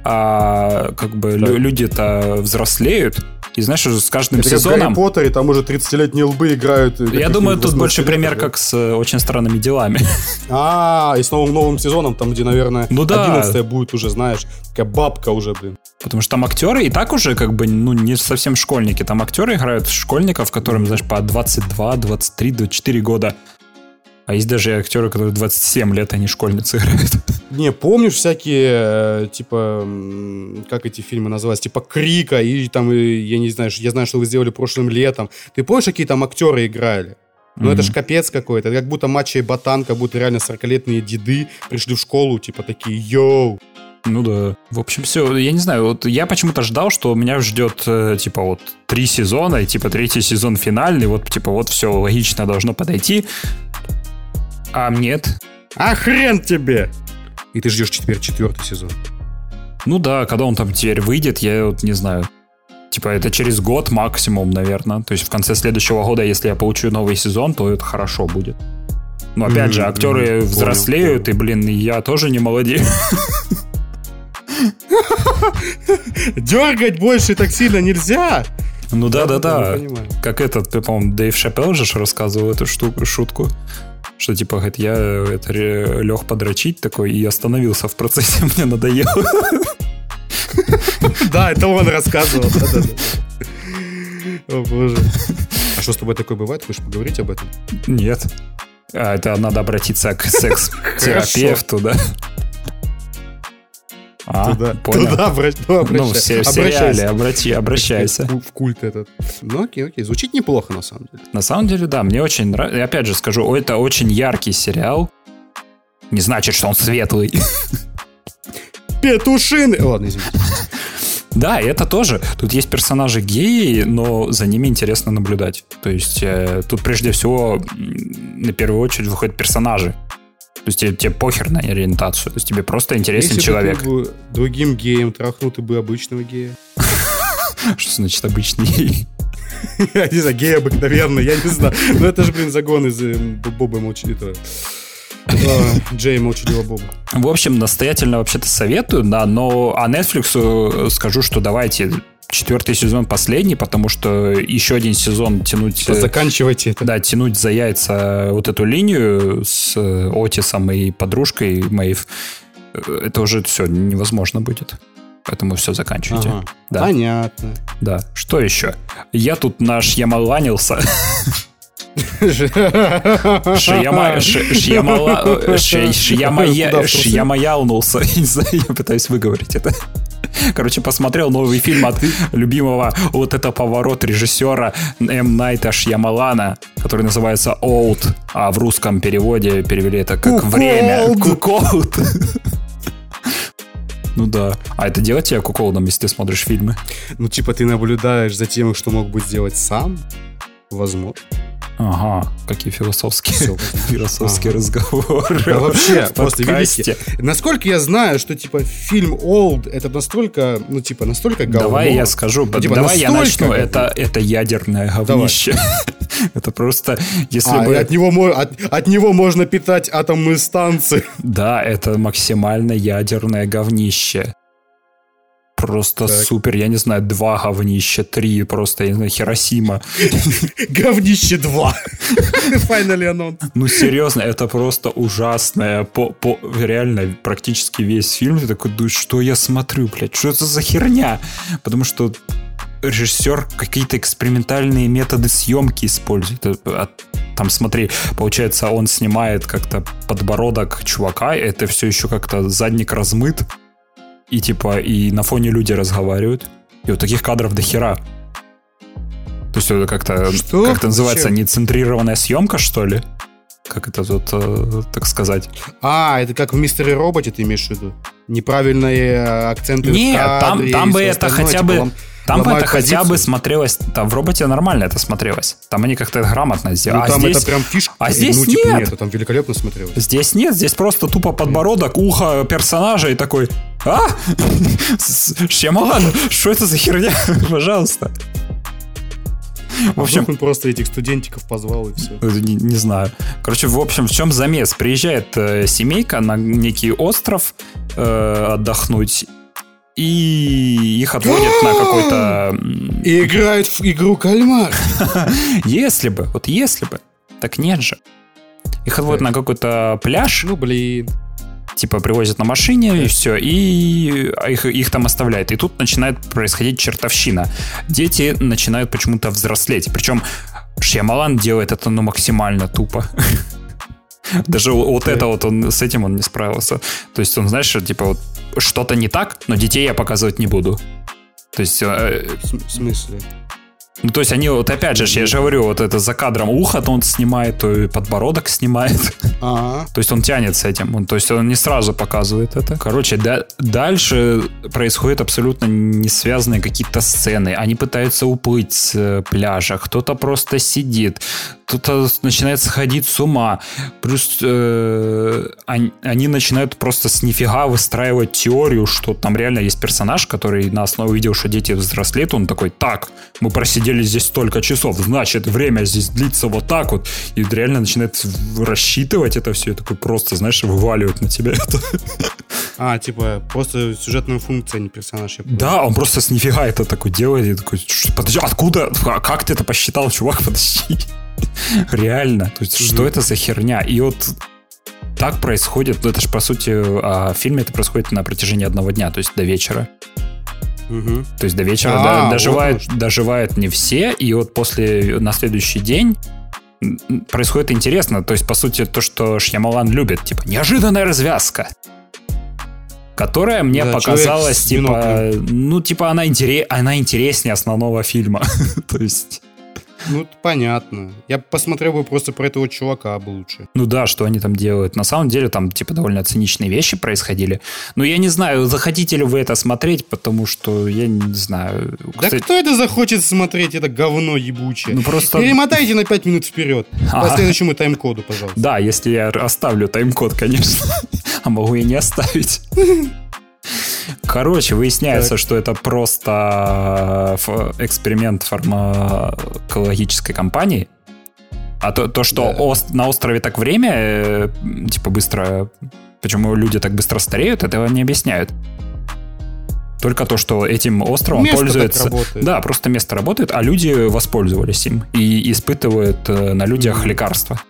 А как бы люди-то взрослеют, и знаешь, уже с каждым это сезоном... Как Гарри Поттере, там уже 30-летние лбы играют. Я думаю, тут больше пример, как с э, «Очень странными делами». А, и с новым новым сезоном, там, где, наверное, ну, да. 11 будет уже, знаешь, такая бабка уже, блин. Потому что там актеры и так уже как бы, ну, не совсем школьники. Там актеры играют школьников, которым, знаешь, по 22, 23, 24 года. А есть даже актеры, которые 27 лет, они школьницы играют. Не, помнишь всякие, э, типа, как эти фильмы называются, типа Крика, и там, я не знаю, я знаю, что вы сделали прошлым летом. Ты помнишь, какие там актеры играли? Ну, mm-hmm. это ж капец какой-то. Это как будто матча и ботан, как будто реально 40-летние деды пришли в школу, типа такие, йоу, ну да. В общем, все. Я не знаю, вот я почему-то ждал, что меня ждет, э, типа, вот три сезона, и типа третий сезон финальный, вот, типа, вот все логично должно подойти. А нет. А хрен тебе! И ты ждешь теперь четвертый сезон. Ну да, когда он там теперь выйдет, я вот не знаю. Типа это через год максимум, наверное. То есть в конце следующего года, если я получу новый сезон, то это хорошо будет. Но опять mm-hmm, же, актеры mm-hmm, взрослеют, понял, и, блин, я тоже не молодею. Дергать больше так сильно нельзя. Ну да, да, да. Как этот, по-моему, Дэйв Шапел же рассказывал эту штуку, шутку что типа, говорит, я это, лег подрочить такой и остановился в процессе, мне надоело. Да, это он рассказывал. О боже. А что с тобой такое бывает? Хочешь поговорить об этом? Нет. А, это надо обратиться к секс-терапевту, да? А, туда, понял. Туда обращ, ну, обращайся. Ну, в, в сериале обрати, обращайся. В, в культ этот. Ну, окей, окей. Звучит неплохо, на самом деле. На самом деле, да. Мне очень нравится. Опять же скажу, это очень яркий сериал. Не значит, что он светлый. Петушины! Ладно, извините. Да, и это тоже. Тут есть персонажи геи, но за ними интересно наблюдать. То есть э, тут прежде всего на первую очередь выходят персонажи. То есть тебе, тебе похер на ориентацию. То есть тебе просто интересен Если человек. Бы другим геем трахнул, ты бы обычного гея. Что значит обычный гей? Я не знаю, гей обыкновенный, я не знаю. Но это же, блин, загон из э, Боба молчаливого. А, Джей молчаливого Боба. В общем, настоятельно вообще-то советую, да, но а Netflix скажу, что давайте четвертый сезон последний, потому что еще один сезон тянуть... Э, заканчивайте это. Да, тянуть за яйца вот эту линию с э, Отисом и подружкой Мэйв, э, это уже все невозможно будет. Поэтому все заканчивайте. Ага, да. Понятно. Да. Что еще? Я тут наш Ямаланился. Шьямаяунулся. Не знаю, я пытаюсь выговорить это. Короче, посмотрел новый фильм от любимого вот это поворот режиссера М. Найта Шьямалана, который называется Old, а в русском переводе перевели это как время. Куколд. Ну да. А это делать тебя куколдом, если ты смотришь фильмы? Ну, типа, ты наблюдаешь за тем, что мог бы сделать сам? Возможно. Ага, какие философские, философские ага. разговоры. Да вообще, просто видите, насколько я знаю, что типа фильм Old это настолько, ну типа настолько говно. Давай я скажу, ну, типа, давай я начну. Это, это ядерное говнище. это просто, если а, бы... От него, от, от него можно питать атомные станции. Да, это максимально ядерное говнище просто так. супер, я не знаю, два говнища, три, просто, я не знаю, Хиросима. Говнище два. Finally анонс. Ну, серьезно, это просто ужасное. По, по, реально, практически весь фильм ты такой думаешь, что я смотрю, блядь, что это за херня? Потому что режиссер какие-то экспериментальные методы съемки использует. Э, там, смотри, получается, он снимает как-то подбородок чувака, это все еще как-то задник размыт, и типа, и на фоне люди разговаривают. И вот таких кадров до хера. То есть это как-то, как это называется, нецентрированная съемка, что ли? как это тут, э, так сказать. А, это как в Мистере Роботе ты имеешь в виду? Неправильные э, акценты Нет, в кадре там, там бы это хотя типа, бы... Там бы это позицию. хотя бы смотрелось, там в роботе нормально это смотрелось. Там они как-то грамотно сделали. Ну, а там здесь... это прям фишка. А здесь ну, типа, нет. нет. Там великолепно смотрелось. Здесь нет, здесь просто тупо подбородок, ухо персонажа и такой, а? Шьямалан, что это за херня? Пожалуйста. В общем, он просто этих студентиков позвал и все. Не, не знаю. Короче, в общем, в чем замес? Приезжает э, семейка на некий остров э, отдохнуть, и их отводят на какой-то... И играют в игру кальмар. Если бы, вот если бы. Так нет же. Их отводят на какой-то пляж. Ну, блин. Типа привозят на машине и все, и их, их там оставляют. И тут начинает происходить чертовщина. Дети начинают почему-то взрослеть. Причем Шьямалан делает это ну максимально тупо. Даже вот это вот он с этим он не справился. То есть он, знаешь, типа вот что-то не так, но детей я показывать не буду. То есть... Э, в смысле? Ну, то есть они, вот опять же, я же говорю, вот это за кадром ухо то он снимает, то и подбородок снимает. Ага. То есть он тянет с этим. Он, то есть он не сразу показывает это. Короче, да, дальше происходят абсолютно не связанные какие-то сцены. Они пытаются уплыть с э, пляжа. Кто-то просто сидит. Кто-то начинает сходить с ума. Плюс э, они, они начинают просто с нифига выстраивать теорию, что там реально есть персонаж, который на основе увидел, что дети взрослеют. Он такой, так, мы просидели сидели здесь столько часов, значит, время здесь длится вот так вот. И реально начинает рассчитывать это все, и такой просто, знаешь, вываливает на тебя это. А, типа, просто сюжетная функция, а не персонаж. Да, он просто с нифига это такой делает, и такой, подожди, откуда? А как ты это посчитал, чувак, подожди. Реально. То есть, что это за херня? И вот так происходит, ну, это же, по сути, а в фильме это происходит на протяжении одного дня, то есть до вечера. Угу. То есть до вечера а, доживают, вот доживают не все, и вот после, на следующий день происходит интересно. То есть, по сути, то, что Шьямалан любит, типа, неожиданная развязка. Которая мне да, показалась, типа, ну, типа, она, интерес, она интереснее основного фильма. то есть... Ну, понятно. Я посмотрел бы просто про этого чувака бы лучше. Ну да, что они там делают. На самом деле там, типа, довольно циничные вещи происходили. Но я не знаю, захотите ли вы это смотреть, потому что я не знаю. Да Кстати... кто это захочет смотреть, это говно ебучее? Ну просто... Перемотайте на 5 минут вперед. По следующему тайм-коду, пожалуйста. Да, если я оставлю тайм-код, конечно. А могу и не оставить. Короче, выясняется, так. что это просто э, эксперимент фармакологической компании. А то, то что да. ост- на острове так время, э, типа, быстро... Почему люди так быстро стареют, этого не объясняют. Только то, что этим островом место пользуется... Да, просто место работает, а люди воспользовались им и испытывают э, на людях mm-hmm. лекарства.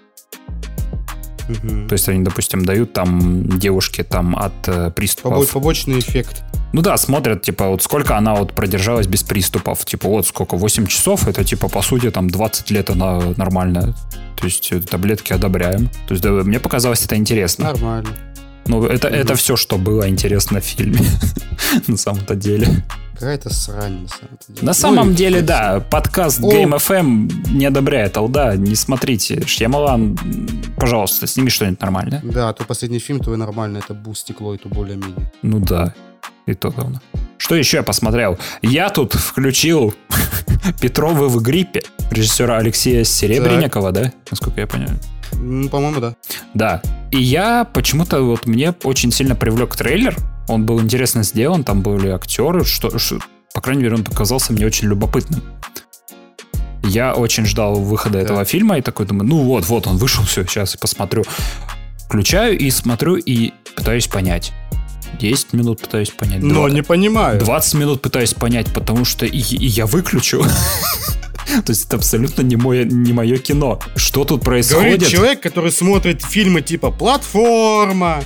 Угу. То есть они, допустим, дают там девушке там от э, приступов... Побочный эффект. Ну да, смотрят, типа, вот сколько она вот продержалась без приступов. Типа, вот сколько, 8 часов, это, типа, по сути, там, 20 лет она нормальная. То есть, э, таблетки одобряем. То есть, да, мне показалось это интересно. Нормально. Ну, это, угу. это все, что было интересно в фильме, на самом-то деле. Какая-то срань, на самом деле. На ну, самом деле, да, подкаст О. Game FM не одобряет алда, не смотрите. Шьямалан, пожалуйста, сними что-нибудь нормальное. Да, а то последний фильм твой нормальный, это Бу стекло, и то более-менее. Ну да, и то говно. Что еще я посмотрел? Я тут включил Петровы в гриппе режиссера Алексея Серебренникова, так. да? Насколько я понимаю. Ну, по-моему, да. Да. И я почему-то вот мне очень сильно привлек трейлер. Он был интересно сделан, там были актеры, что, что по крайней мере, он показался мне очень любопытным. Я очень ждал выхода да. этого фильма и такой думаю, ну вот, вот он вышел, все, сейчас посмотрю. Включаю и смотрю и пытаюсь понять. 10 минут пытаюсь понять. Но 20, не понимаю. 20 минут пытаюсь понять, потому что и, и я выключу. То есть это абсолютно не мое, не мое кино. Что тут происходит? Говорит человек, который смотрит фильмы типа «Платформа»,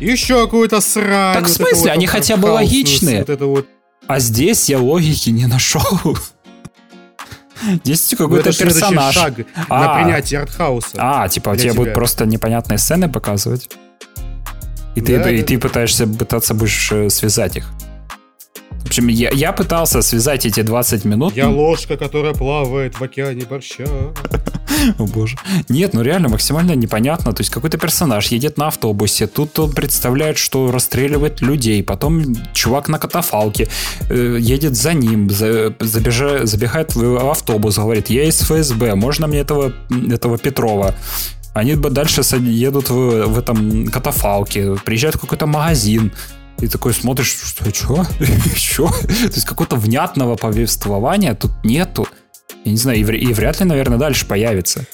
еще какую-то срань. Так в смысле? Вот Они хотя бы логичные. Вот это вот. А здесь я логики не нашел. Здесь ну, какой-то персонаж. шаг а, на принятие артхауса. А, типа, тебе будут просто непонятные сцены показывать. И, да, ты, да. и ты пытаешься пытаться будешь э, связать их. В общем, я, я пытался связать эти 20 минут. Я ложка, которая плавает в океане борща. О боже. Нет, ну реально максимально непонятно. То есть какой-то персонаж едет на автобусе, тут он представляет, что расстреливает людей, потом чувак на катафалке э, едет за ним, за, забежа, забегает в автобус, говорит, я из ФСБ, можно мне этого, этого Петрова? Они дальше едут в, в этом катафалке, приезжают в какой-то магазин, и такой смотришь, что, что? что? То есть какого-то внятного повествования тут нету. Я не знаю, и, вряд ли, наверное, дальше появится.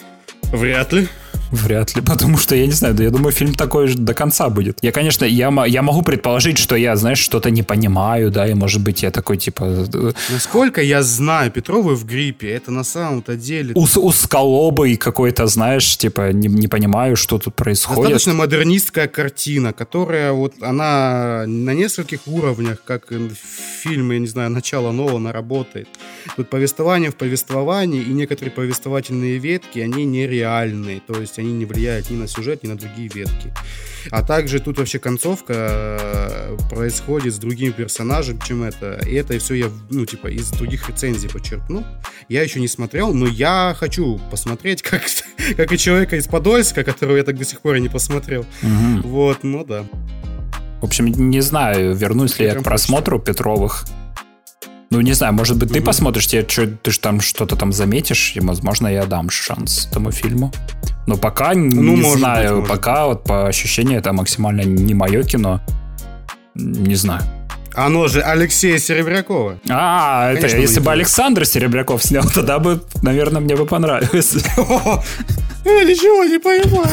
Вряд ли. Вряд ли, потому что, я не знаю, я думаю, фильм такой же до конца будет. Я, конечно, я, я могу предположить, что я, знаешь, что-то не понимаю, да, и, может быть, я такой, типа... Насколько я знаю, Петровы в гриппе, это на самом-то деле... Ус узколобый какой-то, знаешь, типа, не, не понимаю, что тут происходит. Достаточно модернистская картина, которая вот, она на нескольких уровнях, как фильм, я не знаю, начало Нолана работает. Тут повествование в повествовании, и некоторые повествовательные ветки, они нереальные, то есть они не влияют ни на сюжет, ни на другие ветки. А также тут вообще концовка э, происходит с другим персонажем, чем это. И это все я, ну, типа, из других рецензий почерпну. Я еще не смотрел, но я хочу посмотреть, как, как и человека из Подольска, которого я так до сих пор и не посмотрел. Угу. Вот, ну да. В общем, не знаю, вернусь ли я к просмотру Петровых. Ну, не знаю, может быть, ты угу. посмотришь, тебе, что, ты же там что-то там заметишь, и, возможно, я дам шанс этому фильму. Но пока ну, не знаю, быть, пока вот по ощущению это максимально не мое кино. Не знаю. Оно же Алексея Серебрякова. А, Конечно, это если бы Александр Серебряков снял, тогда бы, наверное, мне бы понравилось. Я ничего не понимаю.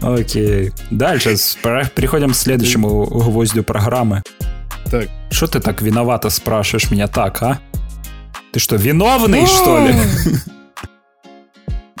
Окей. Дальше переходим к следующему гвоздю программы. Так. Что ты так виновато спрашиваешь меня так, а? Ты что, виновный, что ли?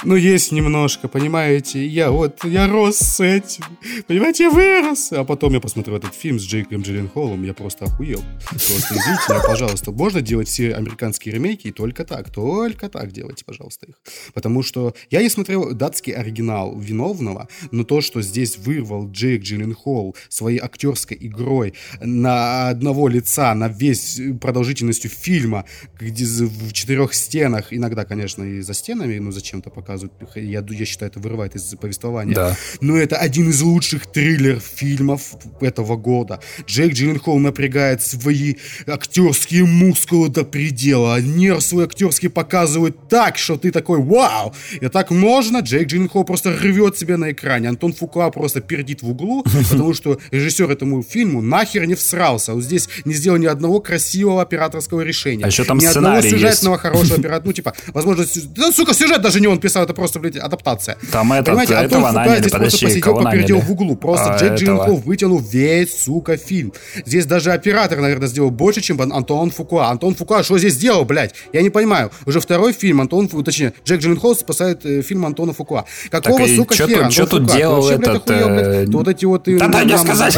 Ну, есть немножко, понимаете? Я вот, я рос с этим. Понимаете, я вырос. А потом я посмотрел этот фильм с Джейком Джилленхолом, я просто охуел. Просто извините меня, пожалуйста, можно делать все американские ремейки и только так, только так делайте, пожалуйста, их. Потому что я не смотрел датский оригинал «Виновного», но то, что здесь вырвал Джейк Джилленхол своей актерской игрой на одного лица, на весь продолжительностью фильма, где в четырех стенах, иногда, конечно, и за стенами, ну, зачем-то пока показывают. Я, я считаю, это вырывает из повествования. Да. Но это один из лучших триллер-фильмов этого года. Джейк Джилленхол напрягает свои актерские мускулы до предела. Нерв свой актерский показывает так, что ты такой «Вау!» И так можно. Джейк Джилленхол просто рвет себя на экране. Антон Фукуа просто пердит в углу, потому что режиссер этому фильму нахер не всрался. Вот здесь не сделал ни одного красивого операторского решения. А еще там ни одного сюжетного есть. хорошего оператора. Ну, типа, возможно, да, сука, сюжет даже не он писал, это просто, блядь, адаптация. Там этот, Понимаете, Антон этого наняли, здесь подожди, просто посидел, попердел в углу. Просто а, Джек Джилленхол вытянул весь, сука, фильм. Здесь даже оператор, наверное, сделал больше, чем Антон Фукуа. Антон Фукуа что здесь сделал, блядь? Я не понимаю. Уже второй фильм Антон, точнее, Джек Джилленхол спасает э, фильм Антона Фукуа. Какого, так, сука, хера? Антон что тут делал вообще, этот... Блядь, охуел, блядь, вот эти вот... Да, да, не сказать.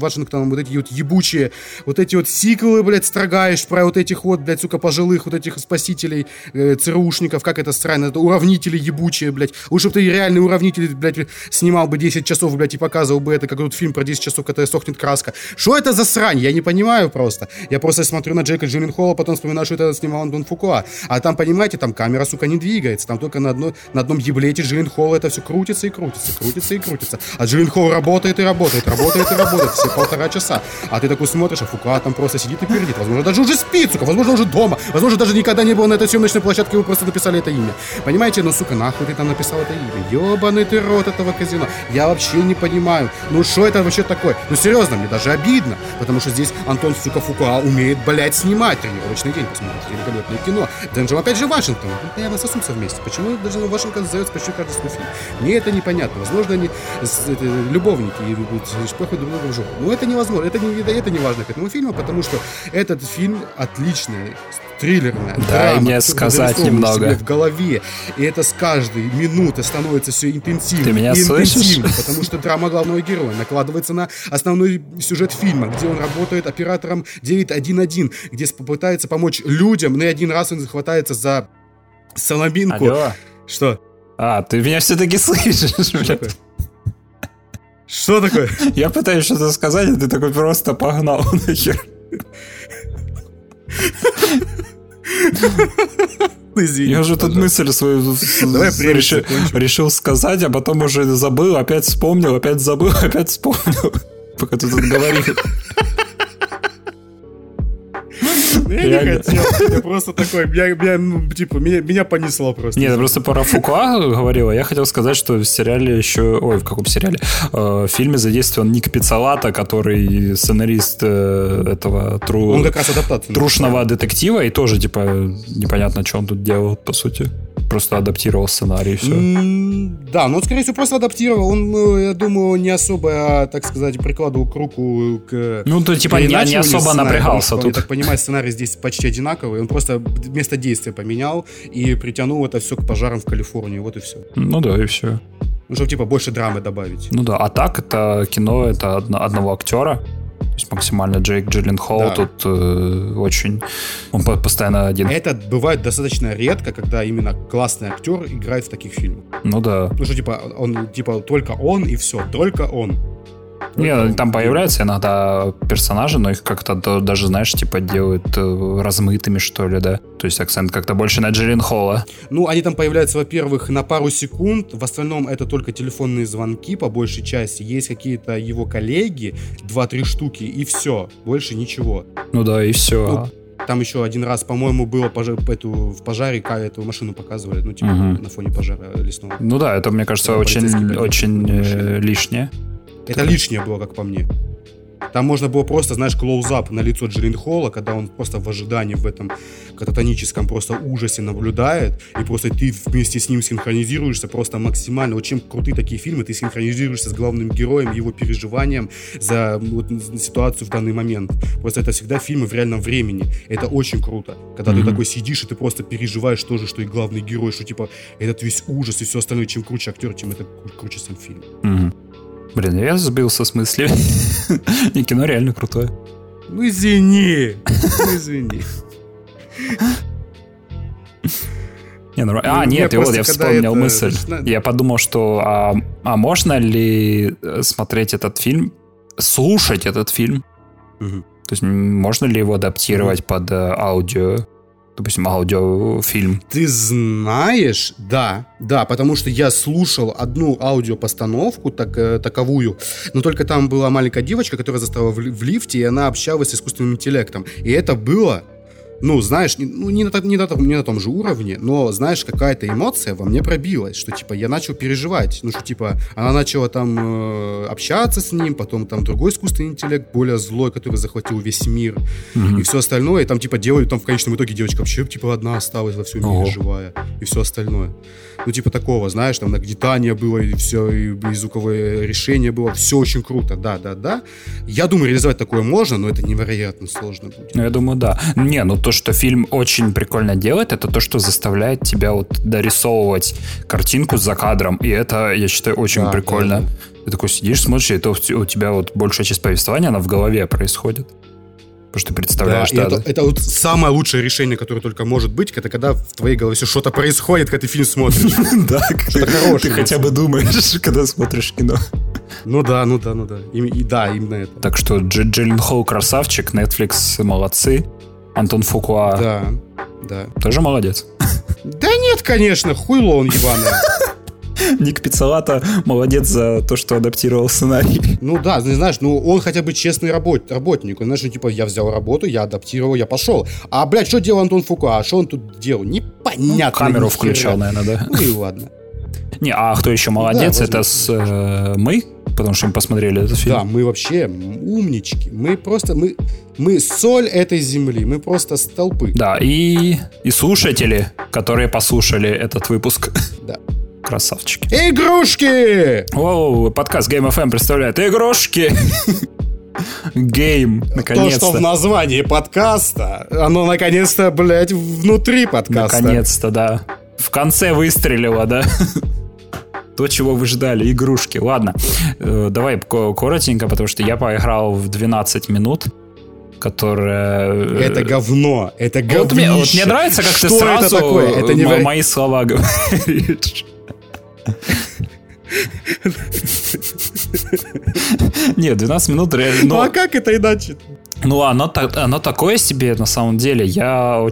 Вашингтон, вот эти вот ебучие, вот эти вот сиквелы, блядь, строгаешь про вот этих вот, блядь, сука, пожилых вот этих спасителей, э, ЦРУшников, как это странно, это уравнители ебучие, блядь. Лучше бы ты реальный уравнитель, блядь, снимал бы 10 часов, блядь, и показывал бы это, как тут фильм про 10 часов, когда сохнет краска. Что это за срань? Я не понимаю просто. Я просто смотрю на Джека Джилленхола, потом вспоминаю, что это снимал Антон Фукуа. А там, понимаете, там камера, сука, не двигается. Там только на, одно, на одном еблете Джилленхола это все крутится и крутится, крутится и крутится. А Джилленхол работает и работает, работает и работает все полтора часа. А ты такой смотришь, а Фукуа там просто сидит и пердит. Возможно, даже уже спит, сука, возможно, уже дома. Возможно, даже никогда не был на этой съемочной площадке, вы просто написали это имя. Понимаете, ну, сука, нахуй ты там написал это имя? Ёбаный ты рот этого казино. Я вообще не понимаю. Ну что это вообще такое? Ну серьезно, мне даже обидно. Потому что здесь Антон, сука, Фукуа умеет, блядь, снимать. Тренировочный день, посмотрите, великолепное кино. Денджем опять же Вашингтон. Ну, наверное, сосутся вместе. Почему даже Вашингтон сдается почти каждый свой фильм? Мне это непонятно. Возможно, они это, любовники и шпахают друг друга в жопу. Но это невозможно. Это не, это не важно к этому фильму, потому что этот фильм отличный триллерная Дай драма, мне сказать немного. в голове. И это с каждой минуты становится все интенсивнее. Ты меня слышишь? Потому что драма главного героя накладывается на основной сюжет фильма, где он работает оператором 911, где попытается помочь людям, но и один раз он захватается за соломинку. Алло. Что? А, ты меня все-таки слышишь, блядь. Что такое? Я пытаюсь что-то сказать, а ты такой просто погнал нахер. Извини. Я же тут мысль свою решил, решил сказать, а потом уже забыл, опять вспомнил, опять забыл, опять вспомнил. Пока ты тут говорил. Я не хотел. Я просто такой, меня, ну, типа, меня, меня понесло просто. Нет, просто про Фукуа говорила. Я хотел сказать, что в сериале еще... Ой, в каком сериале? Э, в фильме задействован Ник Пиццалата, который сценарист э, этого тру... Он как раз адаптация. трушного детектива, и тоже, типа, непонятно, что он тут делал, по сути просто адаптировал сценарий и все. Mm, да, он, скорее всего, просто адаптировал. Он, ну, я думаю, не особо, так сказать, прикладывал к руку к... Ну, то типа не, не особо напрягался тут. Я так понимаю, сценарий здесь почти одинаковый. Он просто место действия поменял и притянул это все к пожарам в Калифорнии. Вот и все. Ну да, и все. Ну, чтобы, типа, больше драмы добавить. Ну да, а так это кино, это одного актера, есть максимально Джейк Джилленхол да. тут э, очень... Он постоянно один. Это бывает достаточно редко, когда именно классный актер играет в таких фильмах. Ну да. Ну что, типа, он, типа, только он и все, только он. Не, там появляются иногда персонажи, но их как-то даже, знаешь, типа делают э, размытыми, что ли, да? То есть акцент как-то больше на Джиллин Холла. Ну, они там появляются, во-первых, на пару секунд. В остальном это только телефонные звонки, по большей части. Есть какие-то его коллеги, два-три штуки, и все. Больше ничего. Ну да, и все. Ну, там еще один раз, по-моему, было пожар, эту, в пожаре эту машину показывали, ну, типа, угу. на фоне пожара лесного. Ну да, это, мне кажется, очень, очень э, лишнее. Это лишнее было, как по мне. Там можно было просто, знаешь, клоузап на лицо Джиллин Холла, когда он просто в ожидании в этом кататоническом просто ужасе наблюдает, и просто ты вместе с ним синхронизируешься просто максимально. Вот чем крутые такие фильмы, ты синхронизируешься с главным героем, его переживанием за вот, ситуацию в данный момент. Просто это всегда фильмы в реальном времени. Это очень круто. Когда mm-hmm. ты такой сидишь, и ты просто переживаешь то же, что и главный герой, что типа этот весь ужас и все остальное, чем круче актер, тем это круче сам фильм. Mm-hmm. Блин, я сбился с мысли. Не, кино реально крутое. Ну извини. Ну извини. Не, ну, а, нет, и вот я вспомнил мысль. Я подумал, что а, а можно ли э, смотреть этот фильм, слушать этот фильм? Угу. То есть можно ли его адаптировать угу. под э, аудио? Допустим, аудиофильм. Ты знаешь, да, да, потому что я слушал одну аудиопостановку, так, э, таковую, но только там была маленькая девочка, которая застала в, в лифте, и она общалась с искусственным интеллектом. И это было ну, знаешь, не, ну, не, на, не, на том, не на том же уровне, но, знаешь, какая-то эмоция во мне пробилась, что, типа, я начал переживать, ну, что, типа, она начала там э, общаться с ним, потом там другой искусственный интеллект, более злой, который захватил весь мир, mm-hmm. и все остальное, и там, типа, делают, там, в конечном итоге девочка вообще, типа, одна осталась во всем мире живая, и все остальное. Ну, типа, такого, знаешь, там, нагнетание было, и все, и, и звуковое решение было, все очень круто, да, да, да. Я думаю, реализовать такое можно, но это невероятно сложно будет. Ну, я думаю, да. Не, ну, то, то, что фильм очень прикольно делает, это то, что заставляет тебя вот дорисовывать картинку за кадром. И это, я считаю, очень да, прикольно. Да. Ты такой сидишь, смотришь, и это у тебя вот большая часть повествования, она в голове происходит. Потому что ты представляешь, да, да, это, это вот самое лучшее решение, которое только может быть, это когда в твоей голове все что-то происходит, когда ты фильм смотришь. Да, ты хотя бы думаешь, когда смотришь кино. Ну да, ну да, ну да. И да, именно это. Так что Джиллин Холл красавчик, Netflix молодцы. Антон Фукуа. Да, да. Тоже молодец. Да нет, конечно, хуйло он ебаный. Ник Пиццалата молодец за то, что адаптировал сценарий. Ну да, знаешь, ну он хотя бы честный работ, работник. Он, знаешь, ну, типа, я взял работу, я адаптировал, я пошел. А, блядь, что делал Антон Фукуа? А что он тут делал? Непонятно. Ну, камеру включал, наверное, да? Ну и ладно. Не, а кто еще молодец? Да, Это с э, мы? Потому что мы посмотрели этот фильм. Да, мы вообще умнички. Мы просто, мы, мы соль этой земли. Мы просто столпы. Да, и, и слушатели, которые послушали этот выпуск. Да. Красавчики. Игрушки! Оу, подкаст Game FM представляет игрушки. Гейм, наконец-то. То, что в названии подкаста, оно наконец-то, блядь, внутри подкаста. Наконец-то, да. В конце выстрелило, да то, чего вы ждали, игрушки. Ладно, э, давай коротенько, потому что я поиграл в 12 минут которая... Э, это говно, это говно. Вот мне, вот мне нравится, как что ты сразу это такое? Это не... мои слова говоришь. Нет, 12 минут реально... Ну а как это иначе? Ну, оно, оно такое себе, на самом деле. Я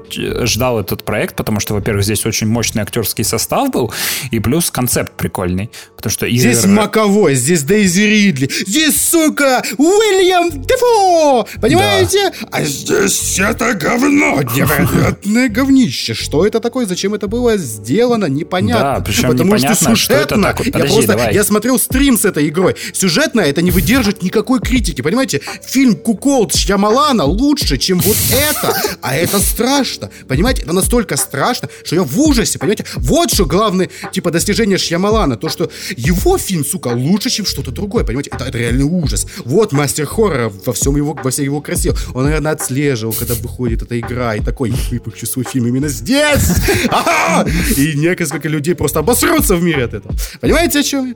ждал этот проект, потому что, во-первых, здесь очень мощный актерский состав был, и плюс концепт прикольный. Потому что Здесь игр... Маковой, здесь Дейзи Ридли, здесь, сука, Уильям Дефо! Понимаете? Да. А здесь это говно, невероятное говнище. Что это такое, зачем это было сделано, непонятно. Да, причем Потому непонятно, что сюжетно, что это. Подожди, я просто, давай. я смотрел стрим с этой игрой. Сюжетно это не выдержит никакой критики, понимаете? Фильм Куколд Шьямалана лучше, чем вот это. А это страшно. Понимаете, это настолько страшно, что я в ужасе, понимаете? Вот что главное, типа, достижение Шьямалана. То, что его фильм, сука, лучше, чем что-то другое, понимаете? Это, это реальный ужас. Вот мастер хоррора во всем его, во всей его красе. Он, наверное, отслеживал, когда выходит эта игра, и такой, я выпущу свой фильм именно здесь! И несколько людей просто обосрутся в мире от этого. Понимаете, о чем я?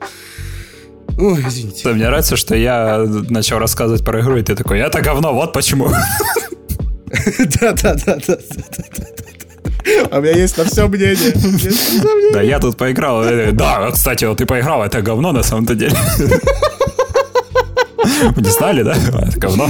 Ой, извините. Мне нравится, что я начал рассказывать про игру, и ты такой, это говно, вот почему. Да-да-да. А у меня есть на все мнение. Да, я тут поиграл. Да, кстати, вот ты поиграл, это говно на самом-то деле. Не знали, да? Это говно.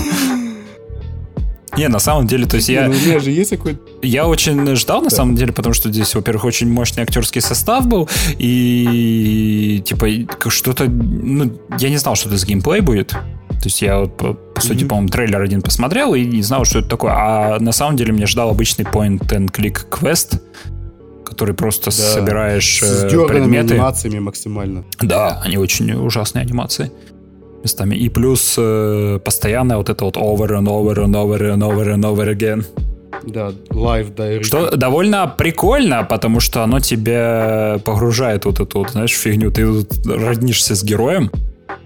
Не, на самом деле, то есть я... Ну, у меня же есть какой Я очень ждал, на да. самом деле, потому что здесь, во-первых, очень мощный актерский состав был, и, типа, что-то... Ну, я не знал, что это с геймплей будет. То есть я вот, по, по сути, mm-hmm. по-моему, трейлер один посмотрел и не знал, что это такое. А на самом деле меня ждал обычный point-and-click квест, который просто да. собираешь С э, предметы. анимациями максимально. Да, они очень ужасные анимации местами. И плюс э, постоянно вот это вот over and over and over and over and over again. Да, live diary. Что довольно прикольно, потому что оно тебя погружает вот эту вот, знаешь, фигню. Ты роднишься с героем,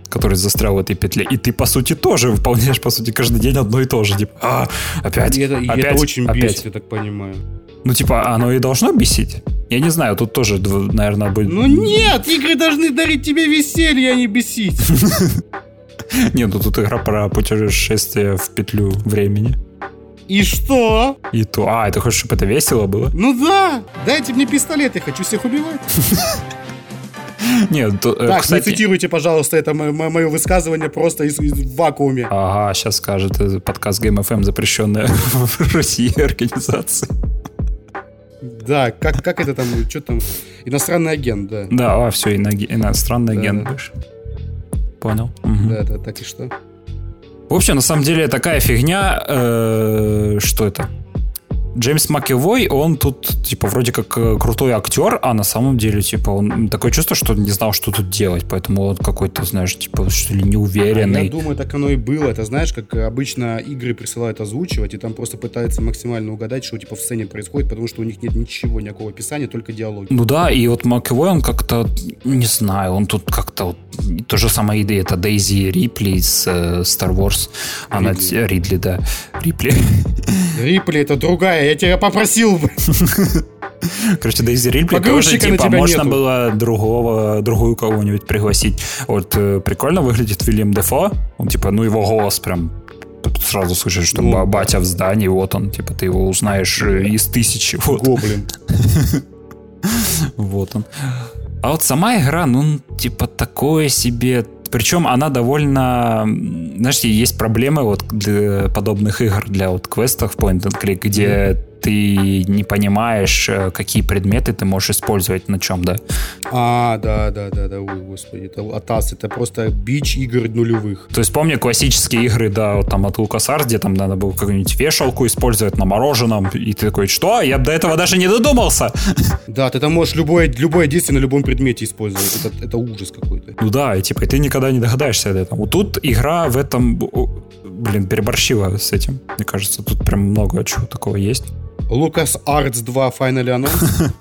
который застрял в этой петле, и ты, по сути, тоже выполняешь, по сути, каждый день одно и то же. Типа, а, опять, и это, опять, это очень опять. бесит, я так понимаю. Ну, типа, оно и должно бесить. Я не знаю, тут тоже, наверное, будет... Ну нет, игры должны дарить тебе веселье, а не бесить. Нет, ну тут игра про путешествие в петлю времени. И что? И то. А, ты хочешь, чтобы это весело было? Ну да! Дайте мне пистолет, я хочу всех убивать. Нет, то, э, так, кстати... не цитируйте, пожалуйста, это мое высказывание просто из, из в вакууме. Ага, сейчас скажет это подкаст Game FM, запрещенная в России организация. Да, как, как это там, что там, иностранный агент, да. Да, а, все, иностранный да, агент да. будешь. Понял. Угу. Да, да, так и что. В общем, на самом деле такая фигня, э, что это? Джеймс Макэвой, он тут, типа, вроде как э, крутой актер, а на самом деле, типа, он такое чувство, что не знал, что тут делать, поэтому он какой-то, знаешь, типа, что ли, неуверенный. А я думаю, так оно и было. Это, знаешь, как обычно игры присылают озвучивать, и там просто пытаются максимально угадать, что, типа, в сцене происходит, потому что у них нет ничего, никакого описания, только диалоги. Ну да, и вот Макэвой, он как-то, не знаю, он тут как-то вот, то же самое идея, это Дейзи Рипли из э, Star Wars. Она, Ридли. Ридли, да. Рипли. Рипли это другая я тебя попросил бы. Короче, Дейзи Рипли тоже, типа, можно нету. было другого, другую кого-нибудь пригласить. Вот э, прикольно выглядит Вильям Дефо. Он, типа, ну, его голос прям сразу слышишь, что ну, батя в здании, вот он, типа, ты его узнаешь э, из тысячи. Вот. Гоблин. вот он. А вот сама игра, ну, типа, такое себе причем она довольно... Знаешь, есть проблемы вот для подобных игр, для вот квестов point and click, где ты не понимаешь, э, какие предметы ты можешь использовать на чем, да? А, да, да, да, да, ой, господи, это Атас, это просто бич игр нулевых. То есть помню классические игры, да, вот там от LucasArts, где там надо было какую-нибудь вешалку использовать на мороженом, и ты такой, что? Я до этого даже не додумался. Да, ты там можешь любое, любое действие на любом предмете использовать, это, это ужас какой-то. Ну да, и типа, и ты никогда не догадаешься до этого. Вот тут игра в этом, блин, переборщила с этим, мне кажется, тут прям много чего такого есть. Лукас Артс 2 Final Announce.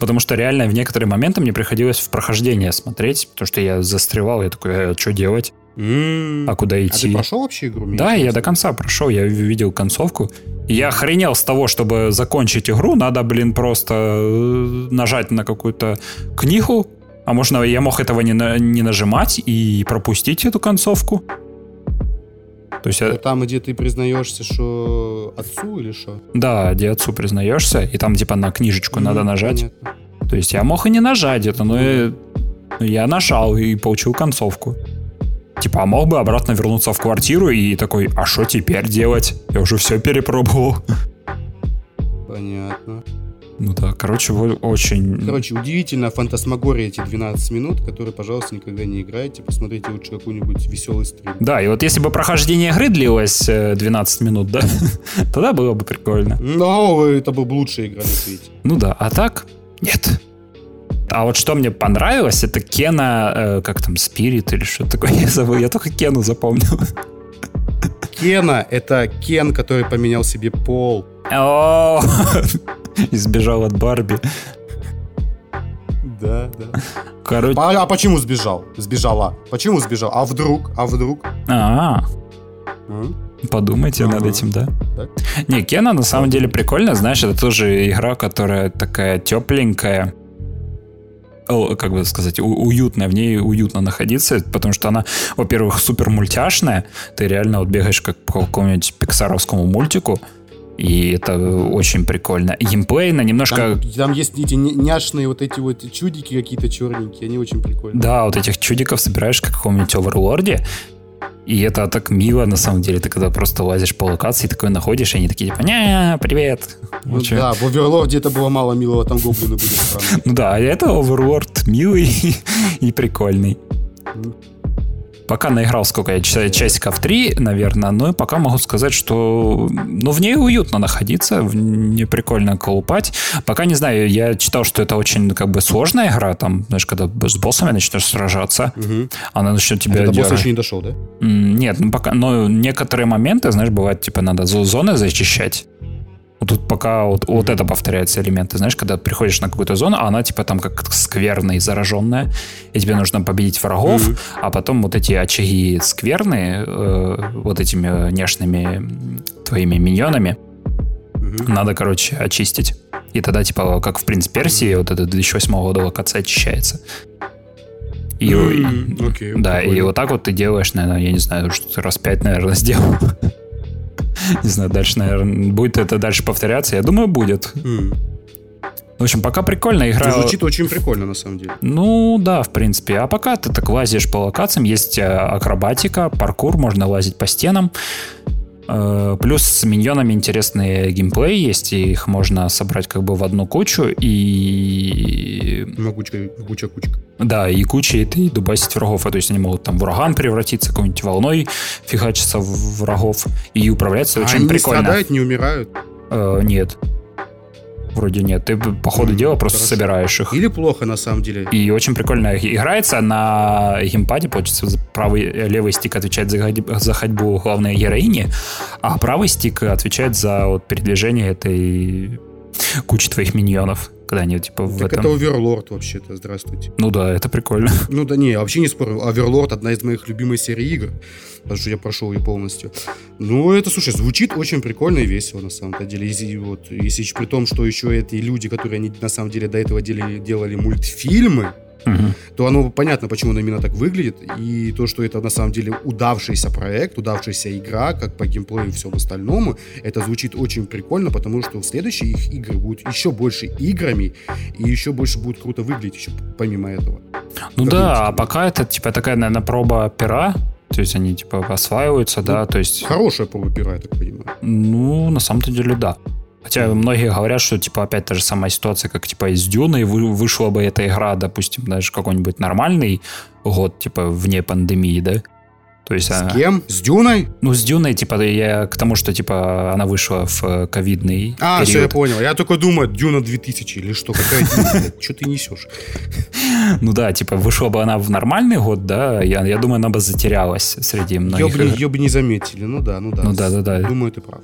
потому что реально в некоторые моменты мне приходилось в прохождение смотреть, потому что я застревал, я такой, а что делать? А куда идти? А ты прошел вообще игру? Да, я до конца прошел, я видел концовку. Я охренел с того, чтобы закончить игру, надо, блин, просто э, нажать на какую-то книгу, а можно я мог этого не, на, не нажимать и пропустить эту концовку. То есть это там, где ты признаешься, что отцу или что? Да, где отцу признаешься, и там типа на книжечку mm, надо нажать. Понятно. То есть я мог и не нажать это, но я, я нажал и получил концовку. Типа, а мог бы обратно вернуться в квартиру и такой, а что теперь делать? Я уже все перепробовал. Понятно. Ну да, короче, очень... Короче, удивительно фантасмагория эти 12 минут, которые, пожалуйста, никогда не играйте. Посмотрите лучше какой-нибудь веселый стрим. Да, и вот если бы прохождение игры длилось 12 э, минут, да, тогда было бы прикольно. Ну, это была бы лучшая игра на свете. Ну да, а так нет. А вот что мне понравилось, это Кена, э, как там, Спирит или что такое, я забыл, я только Кену запомнил. Кена — это Кен, который поменял себе пол. О, избежал от Барби. Да, да. Короче... А, а почему сбежал? Сбежала. Почему сбежал? А вдруг? А вдруг? А, Подумайте над этим, да? Так. Не, Кена на самом деле прикольно, знаешь, это тоже игра, которая такая тепленькая, как бы сказать, уютная, в ней уютно находиться, потому что она, во-первых, супер мультяшная, ты реально вот бегаешь как по какому-нибудь пиксаровскому мультику, и это очень прикольно. Геймплейно немножко... Там, там есть эти няшные вот эти вот чудики какие-то черненькие, они очень прикольные. Да, вот этих чудиков собираешь как в каком-нибудь оверлорде, и это так мило, на самом деле. Ты когда просто лазишь по локации, такой находишь, и они такие, типа, ня, привет. Ну, ну да, в Оверлорде это было мало милого, там гоблины были странные. Ну да, а это Оверлорд милый и прикольный. Пока наиграл сколько я, часиков три, наверное, но пока могу сказать, что ну, в ней уютно находиться, в ней прикольно колупать. Пока не знаю, я читал, что это очень как бы сложная игра, там, знаешь, когда с боссами начнешь сражаться, угу. она начнет тебя... А до босса еще не дошел, да? Нет, ну пока, но некоторые моменты, знаешь, бывает, типа, надо зоны зачищать. Вот тут пока вот, вот это повторяется элементы. Знаешь, когда приходишь на какую-то зону, а она типа там как скверная и зараженная, и тебе нужно победить врагов, mm-hmm. а потом вот эти очаги скверные, э, вот этими нежными твоими миньонами, mm-hmm. надо, короче, очистить. И тогда, типа, как в «Принц Персии», вот это 2008 года локация очищается. И, mm-hmm. okay, да, прикольно. и вот так вот ты делаешь, наверное, я не знаю, что раз пять, наверное, сделал. Не знаю, дальше, наверное, будет это дальше повторяться. Я думаю, будет. В общем, пока прикольно игра. Звучит очень прикольно, на самом деле. Ну, да, в принципе. А пока ты так лазишь по локациям, есть э, акробатика, паркур, можно лазить по стенам. Э, плюс с миньонами интересные геймплей есть, и их можно собрать как бы в одну кучу и... Могучая, куча кучка. Да, и куча и дубасить врагов. То есть они могут там в ураган превратиться, какой-нибудь волной фигачиться в врагов и управляться а очень они прикольно. Они страдают, не умирают? Э, нет. Вроде нет. Ты по ходу mm, дела просто хорошо. собираешь их. Или плохо, на самом деле. И очень прикольно играется. На геймпаде, получается, правый, левый стик отвечает за, за ходьбу главной героини, а правый стик отвечает за вот, передвижение этой кучи твоих миньонов когда они типа в так этом... это Оверлорд вообще-то, здравствуйте. Ну да, это прикольно. Ну да не, вообще не спорю. Оверлорд одна из моих любимых серий игр, потому что я прошел ее полностью. Ну это, слушай, звучит очень прикольно и весело на самом деле. Если, вот, если при том, что еще эти люди, которые они на самом деле до этого делали, делали мультфильмы, угу. то оно понятно, почему оно именно так выглядит. И то, что это на самом деле удавшийся проект, удавшаяся игра, как по геймплею и всем остальному, это звучит очень прикольно, потому что в следующие их игры будут еще больше играми, и еще больше будет круто выглядеть еще помимо этого. Ну как да, а пока это типа такая, наверное, проба пера, то есть они типа осваиваются, ну, да, то есть... Хорошая проба пера, я так понимаю. Ну, на самом деле, да. Хотя многие говорят, что, типа, опять та же самая ситуация, как, типа, из Дюны вышла бы эта игра, допустим, даже какой-нибудь нормальный год, типа, вне пандемии, да? То есть, с она... кем? С Дюной? Ну, с Дюной, типа, я к тому, что, типа, она вышла в э, ковидный А, период. все, я понял. Я только думаю, Дюна 2000 или что, какая Дюна? Что ты несешь? Ну да, типа, вышла бы она в нормальный год, да, я, я думаю, она бы затерялась среди многих. Ее бы не заметили, ну да, ну да. Ну да, да, да. Думаю, ты прав.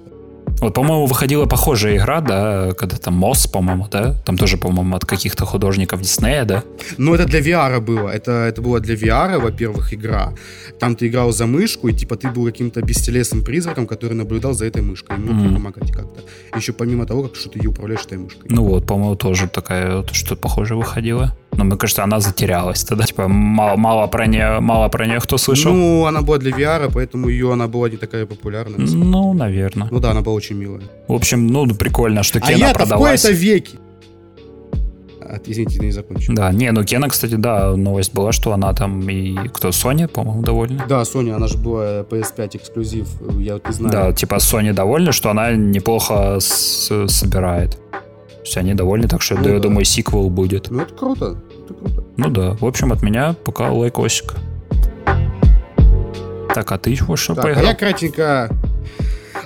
Вот, по-моему, выходила похожая игра, да, когда там Мосс, по-моему, да? Там тоже, по-моему, от каких-то художников Диснея, да? Ну, это для VR было. Это, это было для VR, во-первых, игра. Там ты играл за мышку, и типа ты был каким-то бестелесным призраком, который наблюдал за этой мышкой. И мог mm-hmm. помогать как-то. Еще помимо того, как что ты ее управляешь этой мышкой. Ну вот, по-моему, тоже такая вот что-то похожее выходило. Но мне кажется, она затерялась тогда. Типа, мало, мало, про нее, мало про нее кто слышал. Ну, она была для VR, поэтому ее она была не такая популярная. Ну, наверное. Ну да, она была очень милая. В общем, ну, прикольно, что Кена а продалась. А я в веки извините, не закончил. Да, не, ну Кена, кстати, да, новость была, что она там и кто, Sony, по-моему, довольна. Да, Sony, она же была PS5 эксклюзив, я вот не знаю. Да, типа Sony довольна, что она неплохо с- собирает. То есть они довольны, так что ну, я да. думаю, сиквел будет. Ну это круто, это круто. Ну да, в общем, от меня пока лайкосик. Так, а ты еще что так, поиграл? А я кратенько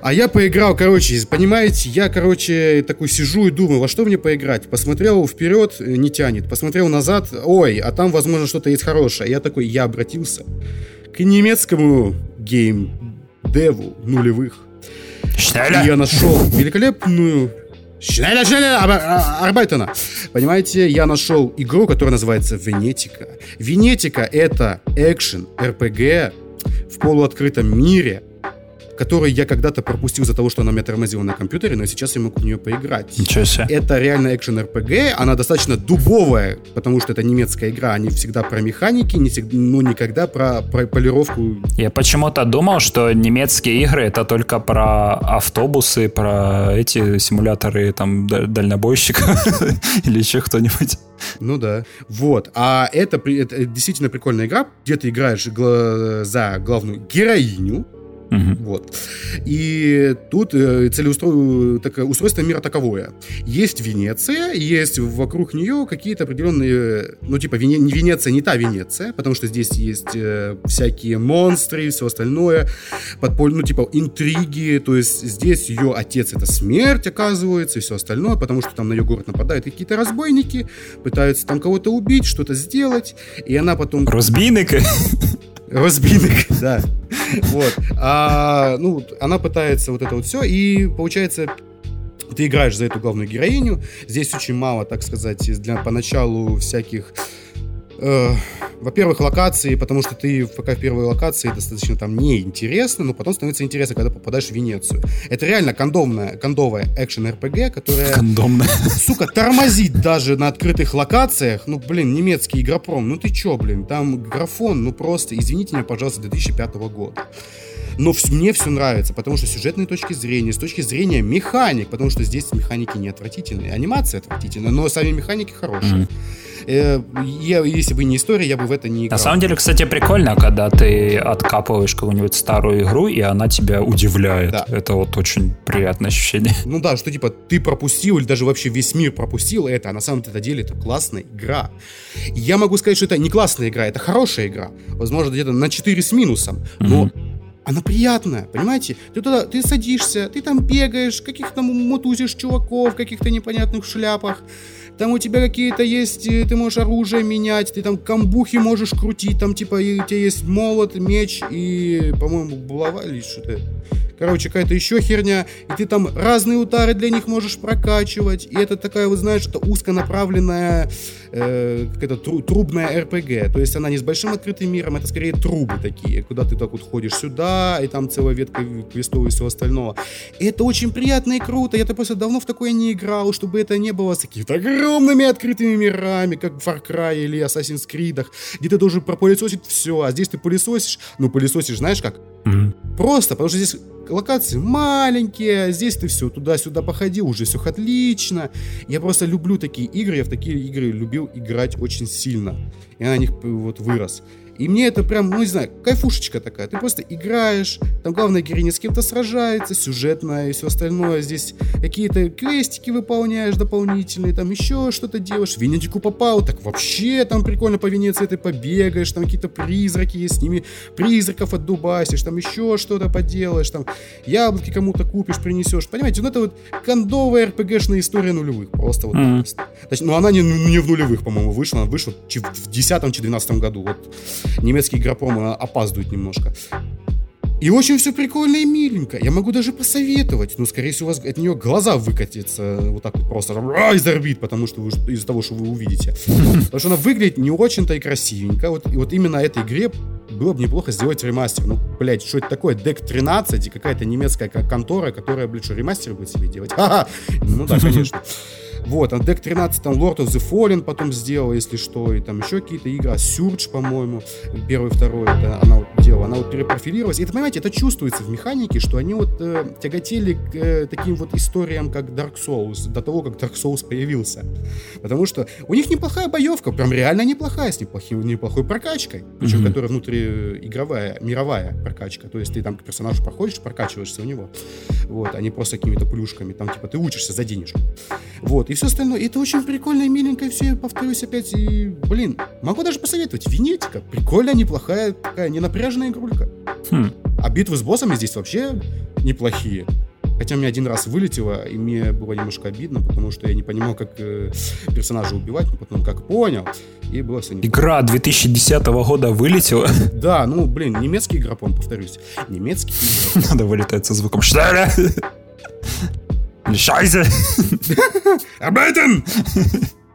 а я поиграл, короче, понимаете, я, короче, такой сижу и думаю, во что мне поиграть? Посмотрел вперед, э, не тянет. Посмотрел назад, ой, а там, возможно, что-то есть хорошее. Я такой, я обратился к немецкому гейм-деву нулевых. Шнеля. И я нашел великолепную Шнеля, шнеля, Арбайтона. Понимаете, я нашел игру, которая называется Венетика. Венетика — это экшен, РПГ в полуоткрытом мире, который я когда-то пропустил из-за того, что она меня тормозила на компьютере, но сейчас я могу в нее поиграть. Ничего себе. Это реально экшен RPG, она достаточно дубовая, потому что это немецкая игра, они всегда про механики, не всегда, ну никогда про, про полировку. Я почему-то думал, что немецкие игры это только про автобусы, про эти симуляторы там дальнобойщика или еще кто-нибудь. Ну да. Вот. А это, это действительно прикольная игра, где ты играешь гла- за главную героиню, Угу. Вот. И тут э, целеустройство, так, устройство мира таковое. Есть Венеция, есть вокруг нее какие-то определенные, ну, типа, Вене, не Венеция, не та Венеция, потому что здесь есть э, всякие монстры и все остальное, подполь, ну, типа, интриги, то есть здесь ее отец это смерть, оказывается, и все остальное, потому что там на ее город нападают какие-то разбойники, пытаются там кого-то убить, что-то сделать, и она потом... Разбийник? Разбинок, да. Вот. А, ну, она пытается вот это вот все, и получается, ты играешь за эту главную героиню. Здесь очень мало, так сказать, для поначалу всяких э, во-первых, локации, потому что ты пока в первой локации достаточно там неинтересно, но потом становится интересно, когда попадаешь в Венецию. Это реально кондомная, кондовая экшен-РПГ, которая, кондомная. сука, тормозит даже на открытых локациях. Ну, блин, немецкий игропром, ну ты чё, блин, там графон, ну просто, извините меня, пожалуйста, 2005 года. Но мне все нравится, потому что с сюжетной точки зрения, с точки зрения механик, потому что здесь механики не отвратительные, анимация отвратительная, но сами механики хорошие. Mm-hmm. Я, если бы не история, я бы в это не играл. На самом деле, кстати, прикольно, когда ты откапываешь какую-нибудь старую игру, и она тебя удивляет. Да. Это вот очень приятное ощущение. Ну да, что типа ты пропустил, или даже вообще весь мир пропустил это, а на самом деле это классная игра. Я могу сказать, что это не классная игра, это хорошая игра. Возможно, где-то на 4 с минусом. Но mm-hmm она приятная, понимаете? Ты туда, ты садишься, ты там бегаешь, каких-то мотузишь чуваков, каких-то непонятных шляпах там у тебя какие-то есть, ты можешь оружие менять, ты там камбухи можешь крутить, там типа у тебя есть молот, меч и, по-моему, булава или что-то. Короче, какая-то еще херня, и ты там разные удары для них можешь прокачивать, и это такая, вот знаешь, это узконаправленная, э, какая-то тру- трубная РПГ, то есть она не с большим открытым миром, это скорее трубы такие, куда ты так вот ходишь сюда, и там целая ветка квестов и всего остального. И это очень приятно и круто, я-то просто давно в такое не играл, чтобы это не было с какими-то огромными открытыми мирами, как в Far Cry или Assassin's Creed, где ты должен пропылесосить все, а здесь ты пылесосишь, ну пылесосишь, знаешь как? Mm-hmm. Просто, потому что здесь локации маленькие, здесь ты все туда-сюда походил, уже все отлично. Я просто люблю такие игры, я в такие игры любил играть очень сильно. Я на них вот вырос. И мне это прям, ну не знаю, кайфушечка такая. Ты просто играешь, там главная героиня с кем-то сражается, сюжетная и все остальное. Здесь какие-то квестики выполняешь дополнительные, там еще что-то делаешь. В Венедику попал, так вообще там прикольно по Венеции ты побегаешь, там какие-то призраки есть, с ними призраков отдубасишь, там еще что-то поделаешь, там яблоки кому-то купишь, принесешь. Понимаете, ну это вот кондовая РПГшная история нулевых. Просто вот. Mm-hmm. Точнее, ну она не, не в нулевых, по-моему, вышла, она вышла в 10-12 году. Вот немецкий игропром опаздывает немножко. И очень все прикольно и миленько. Я могу даже посоветовать. Но, скорее всего, у вас от нее глаза выкатятся вот так вот просто из орбит, потому что вы, из-за того, что вы увидите. Потому что она выглядит не очень-то и красивенько. Вот, и вот именно этой игре было бы неплохо сделать ремастер. Ну, блядь, что это такое? Deck 13 и какая-то немецкая контора, которая, блядь, что ремастер будет себе делать? Ха-ха! Ну да, конечно. Вот, а Deck 13 там Lord of the Fallen потом сделал, если что, и там еще какие-то игры. Surge, по-моему, первый, второй, это она вот делала. Она вот перепрофилировалась. И это, понимаете, это чувствуется в механике, что они вот э, тяготели к э, таким вот историям, как Dark Souls, до того, как Dark Souls появился. Потому что у них неплохая боевка, прям реально неплохая, с неплохим, неплохой прокачкой. Причем, mm-hmm. которая внутриигровая, мировая прокачка. То есть ты там к персонажу проходишь, прокачиваешься у него. Вот, а не просто какими-то плюшками. Там, типа, ты учишься за денежку. Вот, и все остальное. И это очень прикольно и миленько все, я повторюсь опять. И, блин, могу даже посоветовать. Венетика. Прикольная, неплохая, такая ненапряженная игрулька. Хм. А битвы с боссами здесь вообще неплохие. Хотя мне один раз вылетело, и мне было немножко обидно, потому что я не понимал, как э, персонажа убивать, но потом как понял, и было все Игра 2010 года вылетела? Да, ну, блин, немецкий игра, по повторюсь. Немецкий игра. Надо вылетать со звуком «Что Шайзе! Arbeiten!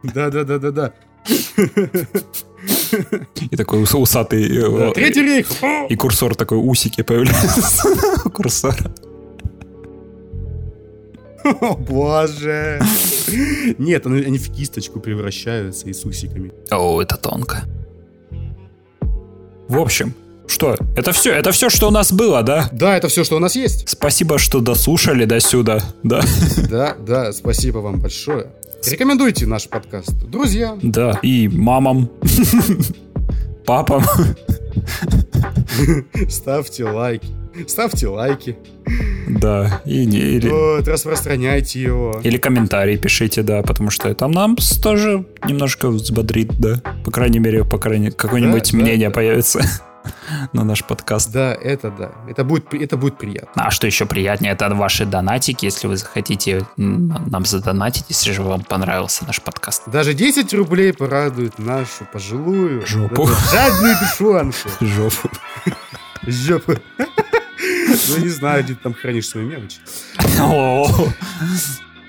Да-да-да-да-да. И такой усатый... Э, да, третий рейх! И курсор такой, усики появляются. Курсор. О, боже. Нет, они в кисточку превращаются и с усиками. О, это тонко. В общем, что? Это все, это все, что у нас было, да? Да, это все, что у нас есть. Спасибо, что дослушали до сюда, да? Да, да, спасибо вам большое. Рекомендуйте наш подкаст друзьям. Да, и мамам, папам. Ставьте лайки. Ставьте лайки. Да, и, или... Вот, распространяйте его. Или комментарии пишите, да, потому что это нам тоже немножко взбодрит, да. По крайней мере, по крайней какое-нибудь да, мнение да, появится на наш подкаст. Да, это да. Это будет, это будет приятно. А что еще приятнее, это ваши донатики, если вы захотите нам задонатить, если же вам понравился наш подкаст. Даже 10 рублей порадует нашу пожилую, жопу. жадную душонку. Жопу. Жопу. Ну, не знаю, где ты там хранишь свою мелочь.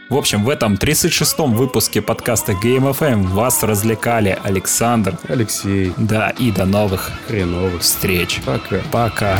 В общем, в этом 36-м выпуске подкаста Game FM вас развлекали Александр, Алексей. Да, и до новых хреновых встреч. Пока. Пока.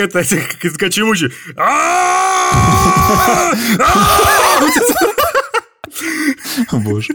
это, из Качемучи. Боже.